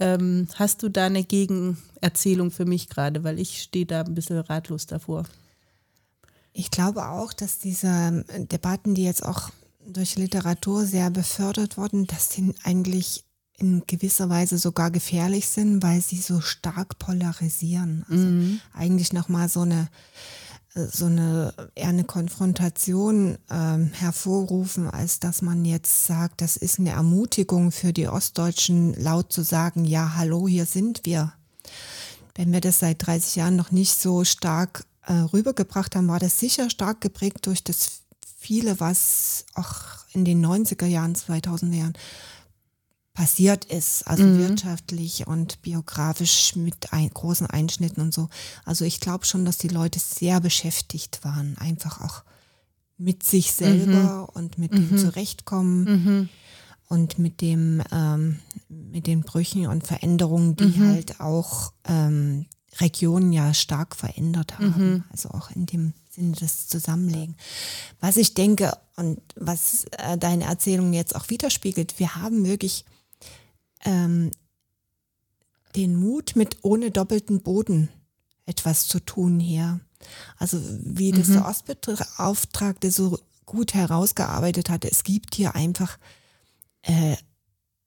Ähm, hast du da eine Gegenerzählung für mich gerade, weil ich stehe da ein bisschen ratlos davor. Ich glaube auch, dass diese ähm, Debatten, die jetzt auch durch Literatur sehr befördert wurden, dass die eigentlich in gewisser Weise sogar gefährlich sind, weil sie so stark polarisieren. Also mhm. eigentlich nochmal so eine so eine eher eine Konfrontation ähm, hervorrufen, als dass man jetzt sagt, das ist eine Ermutigung für die Ostdeutschen, laut zu sagen, ja, hallo, hier sind wir. Wenn wir das seit 30 Jahren noch nicht so stark äh, rübergebracht haben, war das sicher stark geprägt durch das viele, was auch in den 90er Jahren, 2000er Jahren passiert ist, also mhm. wirtschaftlich und biografisch mit ein, großen Einschnitten und so. Also ich glaube schon, dass die Leute sehr beschäftigt waren, einfach auch mit sich selber mhm. und mit mhm. dem Zurechtkommen mhm. und mit dem ähm, mit den Brüchen und Veränderungen, die mhm. halt auch ähm, Regionen ja stark verändert haben. Mhm. Also auch in dem Sinne des Zusammenlegen. Was ich denke und was äh, deine Erzählung jetzt auch widerspiegelt, wir haben wirklich ähm, den Mut mit ohne doppelten Boden etwas zu tun hier. Also wie das mhm. der Ostbeauftragte so gut herausgearbeitet hatte, es gibt hier einfach äh,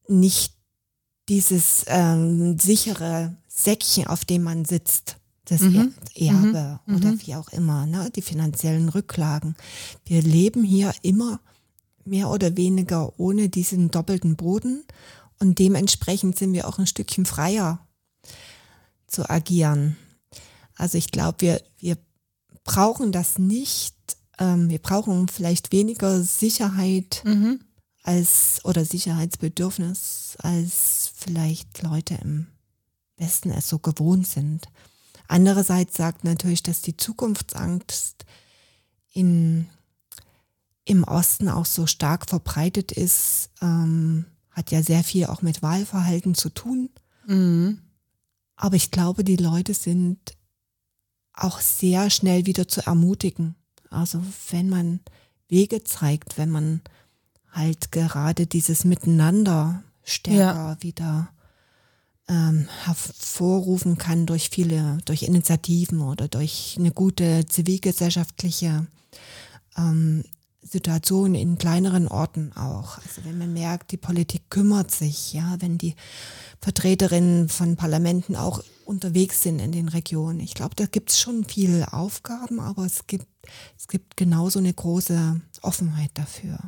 nicht dieses ähm, sichere Säckchen, auf dem man sitzt, das mhm. Erbe mhm. oder mhm. wie auch immer, ne, die finanziellen Rücklagen. Wir leben hier immer mehr oder weniger ohne diesen doppelten Boden und dementsprechend sind wir auch ein Stückchen freier zu agieren. Also ich glaube, wir, wir brauchen das nicht. Ähm, wir brauchen vielleicht weniger Sicherheit mhm. als oder Sicherheitsbedürfnis, als vielleicht Leute im Westen es so gewohnt sind. Andererseits sagt natürlich, dass die Zukunftsangst in, im Osten auch so stark verbreitet ist, ähm, hat ja sehr viel auch mit Wahlverhalten zu tun. Mhm. Aber ich glaube, die Leute sind auch sehr schnell wieder zu ermutigen. Also wenn man Wege zeigt, wenn man halt gerade dieses Miteinander stärker ja. wieder ähm, hervorrufen kann durch viele, durch Initiativen oder durch eine gute zivilgesellschaftliche ähm, Situation in kleineren Orten auch. Also wenn man merkt, die Politik kümmert sich, ja, wenn die Vertreterinnen von Parlamenten auch unterwegs sind in den Regionen. Ich glaube, da gibt es schon viele Aufgaben, aber es gibt, es gibt genauso eine große Offenheit dafür.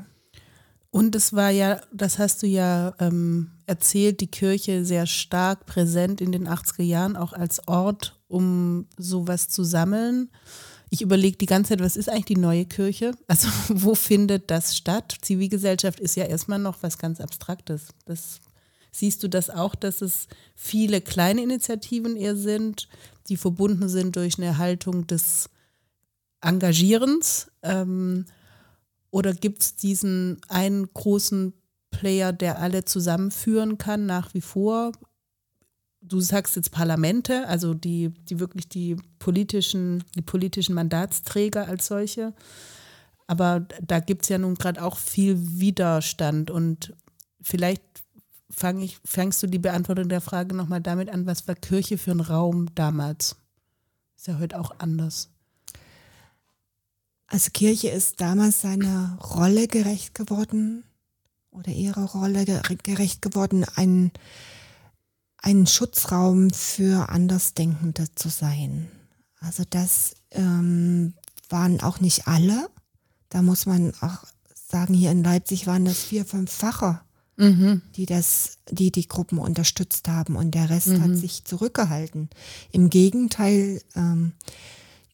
Und es war ja, das hast du ja ähm, erzählt, die Kirche sehr stark präsent in den 80er Jahren, auch als Ort, um sowas zu sammeln ich überlege die ganze Zeit, was ist eigentlich die neue Kirche? Also wo findet das statt? Zivilgesellschaft ist ja erstmal noch was ganz Abstraktes. Das, siehst du das auch, dass es viele kleine Initiativen eher sind, die verbunden sind durch eine Haltung des Engagierens? Ähm, oder gibt es diesen einen großen Player, der alle zusammenführen kann, nach wie vor? du sagst jetzt Parlamente, also die, die wirklich die politischen, die politischen Mandatsträger als solche. Aber da gibt es ja nun gerade auch viel Widerstand und vielleicht fang ich, fängst du die Beantwortung der Frage nochmal damit an, was war Kirche für ein Raum damals? Ist ja heute auch anders. Also Kirche ist damals seiner Rolle gerecht geworden oder ihrer Rolle gerecht geworden, ein ein Schutzraum für Andersdenkende zu sein. Also das ähm, waren auch nicht alle. Da muss man auch sagen, hier in Leipzig waren das vier, fünf Facher, mhm. die das, die die Gruppen unterstützt haben und der Rest mhm. hat sich zurückgehalten. Im Gegenteil, ähm,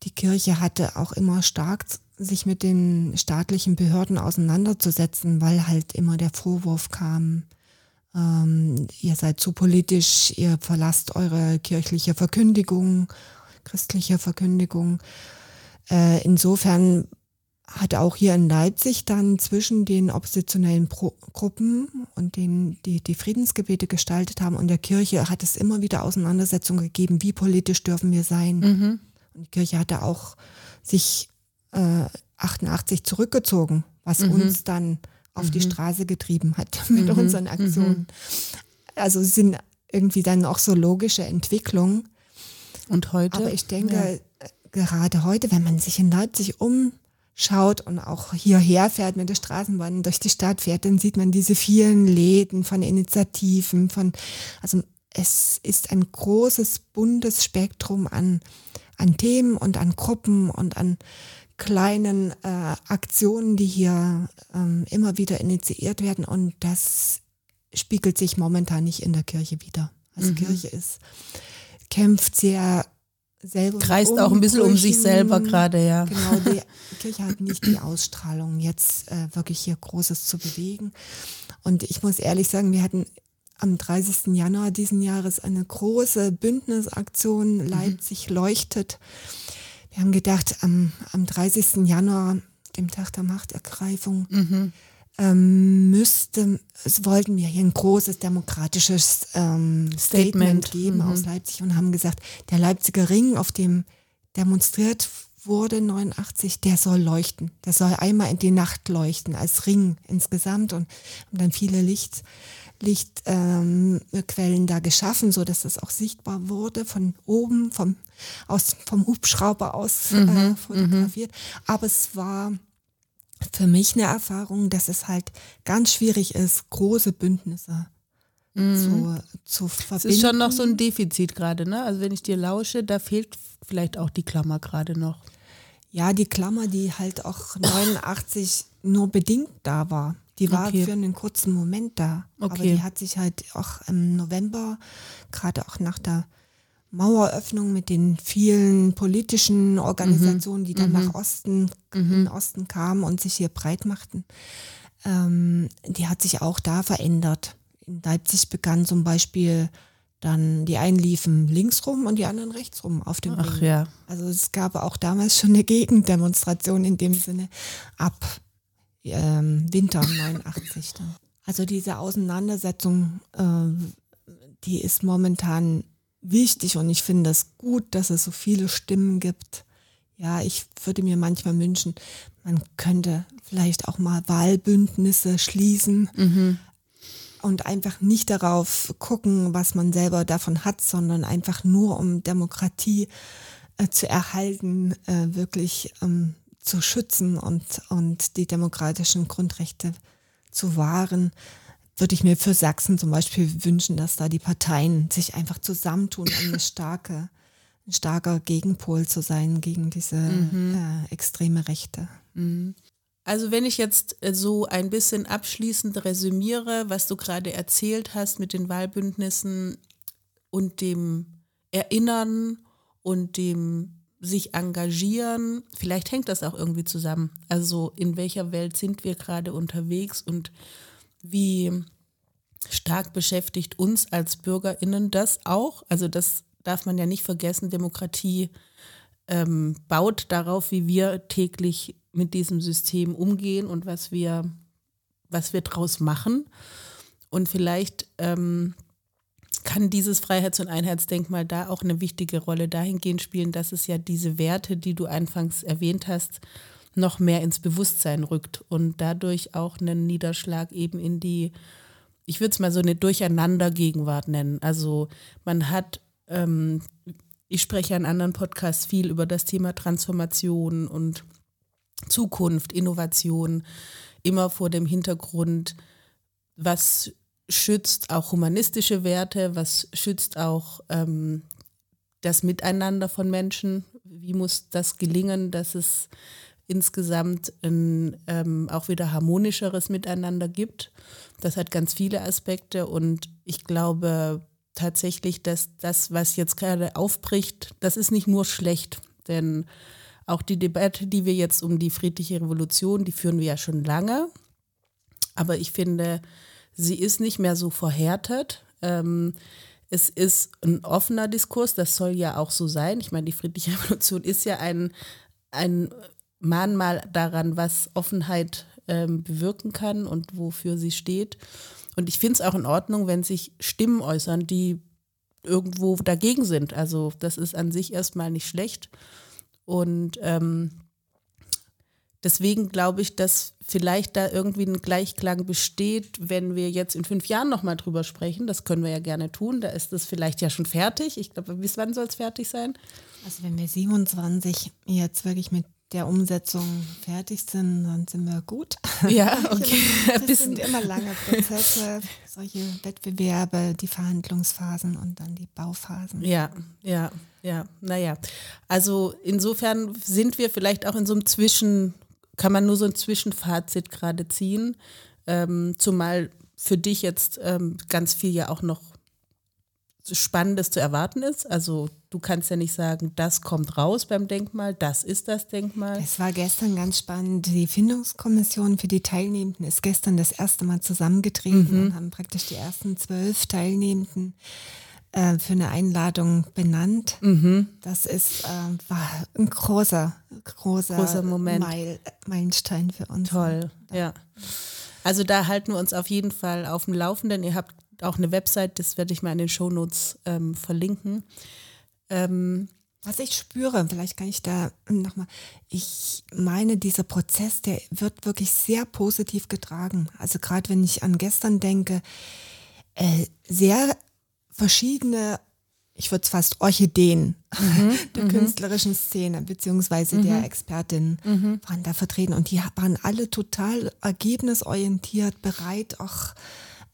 die Kirche hatte auch immer stark sich mit den staatlichen Behörden auseinanderzusetzen, weil halt immer der Vorwurf kam, ähm, ihr seid zu politisch, ihr verlasst eure kirchliche Verkündigung, christliche Verkündigung. Äh, insofern hat auch hier in Leipzig dann zwischen den oppositionellen Pro Gruppen und denen, die die Friedensgebete gestaltet haben und der Kirche hat es immer wieder Auseinandersetzungen gegeben, wie politisch dürfen wir sein. Mhm. Und die Kirche hatte auch sich äh, 88 zurückgezogen, was mhm. uns dann auf mhm. die Straße getrieben hat mit mhm. unseren Aktionen. Mhm. Also sind irgendwie dann auch so logische Entwicklungen. Und heute? Aber ich denke, ja. gerade heute, wenn man sich in Leipzig um schaut und auch hierher fährt mit der Straßenbahn durch die Stadt fährt, dann sieht man diese vielen Läden von Initiativen, von, also es ist ein großes, buntes Spektrum an, an Themen und an Gruppen und an kleinen äh, Aktionen, die hier ähm, immer wieder initiiert werden und das spiegelt sich momentan nicht in der Kirche wieder. Also mhm. Kirche ist, kämpft sehr selber. Kreist auch ein bisschen um sich selber gerade, ja. Genau, die Kirche hat nicht die Ausstrahlung, jetzt äh, wirklich hier Großes zu bewegen. Und ich muss ehrlich sagen, wir hatten am 30. Januar diesen Jahres eine große Bündnisaktion mhm. Leipzig leuchtet. Wir haben gedacht, am, am 30. Januar, dem Tag der Machtergreifung, mhm ähm, müsste, es wollten wir hier ein großes demokratisches ähm, Statement. Statement, geben mhm. aus Leipzig und haben gesagt, der Leipziger Ring, auf dem demonstriert wurde 89, der soll leuchten. Der soll einmal in die Nacht leuchten als Ring insgesamt und haben dann viele Licht, Lichtquellen ähm, da geschaffen, so dass das auch sichtbar wurde von oben, vom, aus, vom Hubschrauber aus äh, mhm. äh, fotografiert. Aber es war für mich eine Erfahrung, dass es halt ganz schwierig ist, große Bündnisse mhm. zu, zu verbinden. Es ist schon noch so ein Defizit gerade, ne? Also wenn ich dir lausche, da fehlt vielleicht auch die Klammer gerade noch. Ja, die Klammer, die halt auch 89 nur bedingt da war. Die war okay. für einen kurzen Moment da. Okay. Aber die hat sich halt auch im November, gerade auch nach der Maueröffnung mit den vielen politischen Organisationen, mhm. die dann mhm. nach Osten, mhm. Osten kamen und sich hier breit machten, ähm, die hat sich auch da verändert. In Leipzig begann zum Beispiel dann die einen liefen links rum und die anderen rechts rum auf dem Ach, Ring. Ja. Also es gab auch damals schon eine Gegendemonstration in dem Sinne ab ähm, Winter 89 dann. Also diese Auseinandersetzung, äh, die ist momentan wichtig und ich finde es gut, dass es so viele Stimmen gibt. Ja, ich würde mir manchmal wünschen, man könnte vielleicht auch mal Wahlbündnisse schließen mhm. und einfach nicht darauf gucken, was man selber davon hat, sondern einfach nur um Demokratie äh, zu erhalten, äh, wirklich ähm, zu schützen und, und die demokratischen Grundrechte zu wahren würde ich mir für Sachsen zum Beispiel wünschen, dass da die Parteien sich einfach zusammentun, um eine starke, ein starker Gegenpol zu sein gegen diese mhm. äh, extreme Rechte. Mhm. Also wenn ich jetzt äh, so ein bisschen abschließend resümiere, was du gerade erzählt hast mit den Wahlbündnissen und dem Erinnern und dem sich engagieren, vielleicht hängt das auch irgendwie zusammen. Also in welcher Welt sind wir gerade unterwegs und wie stark beschäftigt uns als BürgerInnen das auch. Also das darf man ja nicht vergessen. Demokratie ähm, baut darauf, wie wir täglich mit diesem System umgehen und was wir, was wir draus machen. Und vielleicht ähm, kann dieses Freiheits- und Einheitsdenkmal da auch eine wichtige Rolle dahingehend spielen, dass es ja diese Werte, die du anfangs erwähnt hast, noch mehr ins Bewusstsein rückt und dadurch auch einen Niederschlag eben in die, ich würde es mal so eine Durcheinandergegenwart nennen. Also man hat, ähm, ich spreche in anderen Podcasts viel über das Thema Transformation und Zukunft, Innovation, immer vor dem Hintergrund, was schützt auch humanistische Werte, was schützt auch ähm, das Miteinander von Menschen, wie muss das gelingen, dass es insgesamt ein ähm, auch wieder harmonischeres Miteinander gibt. Das hat ganz viele Aspekte und ich glaube tatsächlich, dass das, was jetzt gerade aufbricht, das ist nicht nur schlecht, denn auch die Debatte, die wir jetzt um die friedliche Revolution, die führen wir ja schon lange. Aber ich finde, sie ist nicht mehr so verhärtet. Ähm, es ist ein offener Diskurs, das soll ja auch so sein. Ich meine, die friedliche Revolution ist ja ein, ein Mahnmal daran, was Offenheit ähm, bewirken kann und wofür sie steht. Und ich finde es auch in Ordnung, wenn sich Stimmen äußern, die irgendwo dagegen sind. Also das ist an sich erstmal nicht schlecht. Und ähm, deswegen glaube ich, dass vielleicht da irgendwie ein Gleichklang besteht, wenn wir jetzt in fünf Jahren nochmal drüber sprechen. Das können wir ja gerne tun. Da ist es vielleicht ja schon fertig. Ich glaube, bis wann soll es fertig sein? Also wenn wir 27 jetzt wirklich mit der Umsetzung fertig sind, dann sind wir gut. Ja, okay. Das sind immer lange Prozesse, solche Wettbewerbe, die Verhandlungsphasen und dann die Bauphasen. Ja, ja, ja. Naja, also insofern sind wir vielleicht auch in so einem Zwischen, kann man nur so ein Zwischenfazit gerade ziehen, ähm, zumal für dich jetzt ähm, ganz viel ja auch noch Spannendes zu erwarten ist. Also du kannst ja nicht sagen, das kommt raus beim Denkmal, das ist das Denkmal. Es war gestern ganz spannend. Die Findungskommission für die Teilnehmenden ist gestern das erste Mal zusammengetreten mhm. und haben praktisch die ersten zwölf Teilnehmenden äh, für eine Einladung benannt. Mhm. Das ist, äh, war ein großer, großer, großer Moment. Meil, Meilenstein für uns. Toll, ja. Also da halten wir uns auf jeden Fall auf dem Laufenden. Ihr habt auch eine Website, das werde ich mal in den Shownotes ähm, verlinken. Ähm, was ich spüre, vielleicht kann ich da nochmal, ich meine, dieser Prozess, der wird wirklich sehr positiv getragen. Also gerade wenn ich an gestern denke, äh, sehr verschiedene, ich würde es fast Orchideen mhm, der mhm. künstlerischen Szene beziehungsweise mhm. der Expertin mhm. waren da vertreten und die waren alle total ergebnisorientiert, bereit auch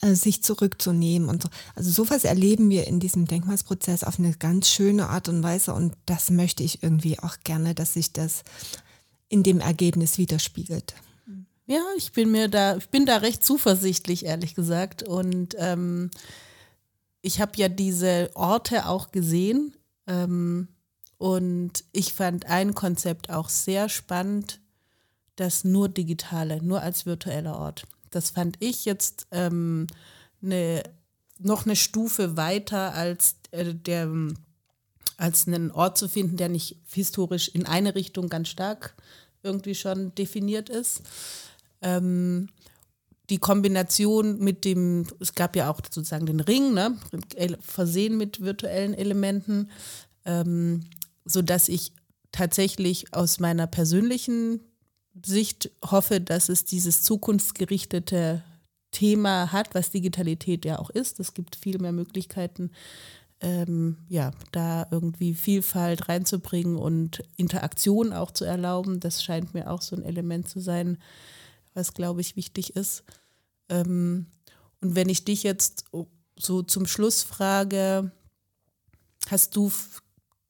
äh, sich zurückzunehmen und so. Also sowas erleben wir in diesem Denkmalsprozess auf eine ganz schöne Art und Weise und das möchte ich irgendwie auch gerne, dass sich das in dem Ergebnis widerspiegelt. Ja, ich bin mir da, ich bin da recht zuversichtlich, ehrlich gesagt. Und ähm, ich habe ja diese Orte auch gesehen. Ähm, und ich fand ein Konzept auch sehr spannend, das nur digitale, nur als virtueller Ort. Das fand ich jetzt ähm, eine, noch eine Stufe weiter als äh, der als einen Ort zu finden, der nicht historisch in eine Richtung ganz stark irgendwie schon definiert ist. Ähm, die Kombination mit dem, es gab ja auch sozusagen den Ring, ne, versehen mit virtuellen Elementen, ähm, sodass ich tatsächlich aus meiner persönlichen Sicht hoffe, dass es dieses zukunftsgerichtete Thema hat, was Digitalität ja auch ist. Es gibt viel mehr Möglichkeiten, ähm, ja, da irgendwie Vielfalt reinzubringen und Interaktion auch zu erlauben. Das scheint mir auch so ein Element zu sein, was, glaube ich, wichtig ist. Ähm, und wenn ich dich jetzt so zum Schluss frage, hast du,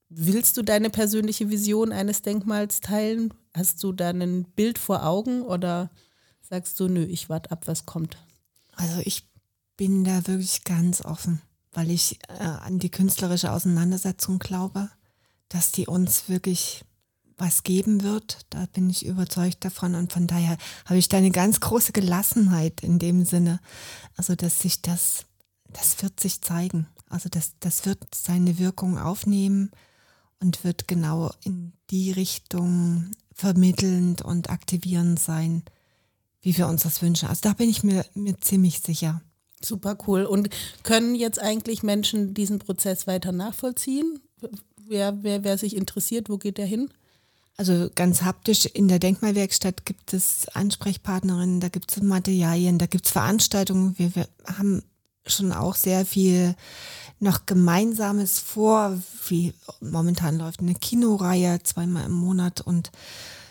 willst du deine persönliche Vision eines Denkmals teilen? Hast du da ein Bild vor Augen oder sagst du, nö, ich warte ab, was kommt? Also ich bin da wirklich ganz offen, weil ich äh, an die künstlerische Auseinandersetzung glaube, dass die uns wirklich was geben wird. Da bin ich überzeugt davon und von daher habe ich da eine ganz große Gelassenheit in dem Sinne. Also dass sich das, das wird sich zeigen. Also das, das wird seine Wirkung aufnehmen und wird genau in die Richtung vermittelnd und aktivierend sein, wie wir uns das wünschen. Also da bin ich mir, mir ziemlich sicher. Super cool. Und können jetzt eigentlich Menschen diesen Prozess weiter nachvollziehen? Wer, wer, wer sich interessiert, wo geht der hin? Also ganz haptisch in der Denkmalwerkstatt gibt es Ansprechpartnerinnen, da gibt es Materialien, da gibt es Veranstaltungen. Wir, wir haben schon auch sehr viel noch Gemeinsames vor, wie momentan läuft eine Kinoreihe zweimal im Monat und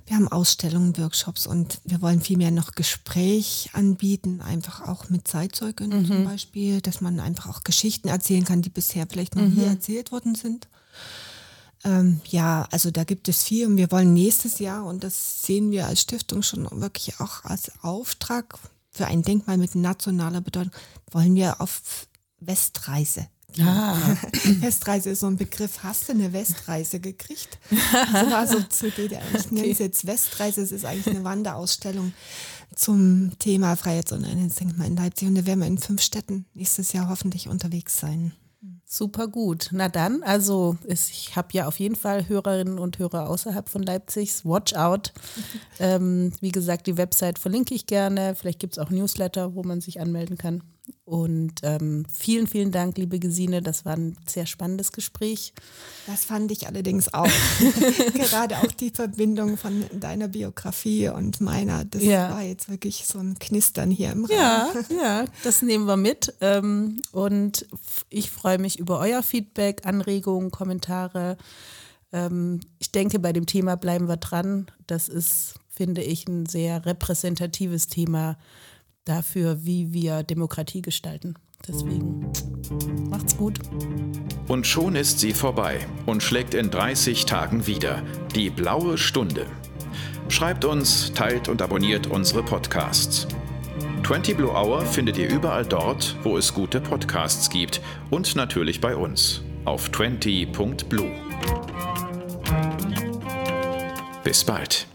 wir haben Ausstellungen, Workshops und wir wollen vielmehr noch Gespräch anbieten, einfach auch mit Zeitzeugen mhm. zum Beispiel, dass man einfach auch Geschichten erzählen kann, die bisher vielleicht noch mhm. nie erzählt worden sind. Ähm, ja, also da gibt es viel und wir wollen nächstes Jahr, und das sehen wir als Stiftung schon wirklich auch als Auftrag für ein Denkmal mit nationaler Bedeutung, wollen wir auf Westreise Ah. Westreise ist so ein Begriff. Hast du eine Westreise gekriegt? Das war so zu DDR. Ich nenne es jetzt Westreise. Es ist eigentlich eine Wanderausstellung zum Thema Freiheits- und Einheitsdenkmal in Leipzig. Und da werden wir in fünf Städten nächstes Jahr hoffentlich unterwegs sein. Super gut. Na dann, also ich habe ja auf jeden Fall Hörerinnen und Hörer außerhalb von Leipzigs. Watch out. ähm, wie gesagt, die Website verlinke ich gerne. Vielleicht gibt es auch Newsletter, wo man sich anmelden kann. Und ähm, vielen, vielen Dank, liebe Gesine. Das war ein sehr spannendes Gespräch. Das fand ich allerdings auch. Gerade auch die Verbindung von deiner Biografie und meiner. Das ja. war jetzt wirklich so ein Knistern hier im Raum. Ja, ja, das nehmen wir mit. Ähm, und ich freue mich über euer Feedback, Anregungen, Kommentare. Ähm, ich denke, bei dem Thema bleiben wir dran. Das ist, finde ich, ein sehr repräsentatives Thema dafür, wie wir Demokratie gestalten. Deswegen macht's gut. Und schon ist sie vorbei und schlägt in 30 Tagen wieder. Die blaue Stunde. Schreibt uns, teilt und abonniert unsere Podcasts. 20 Blue Hour findet ihr überall dort, wo es gute Podcasts gibt und natürlich bei uns auf 20.blue. Bis bald.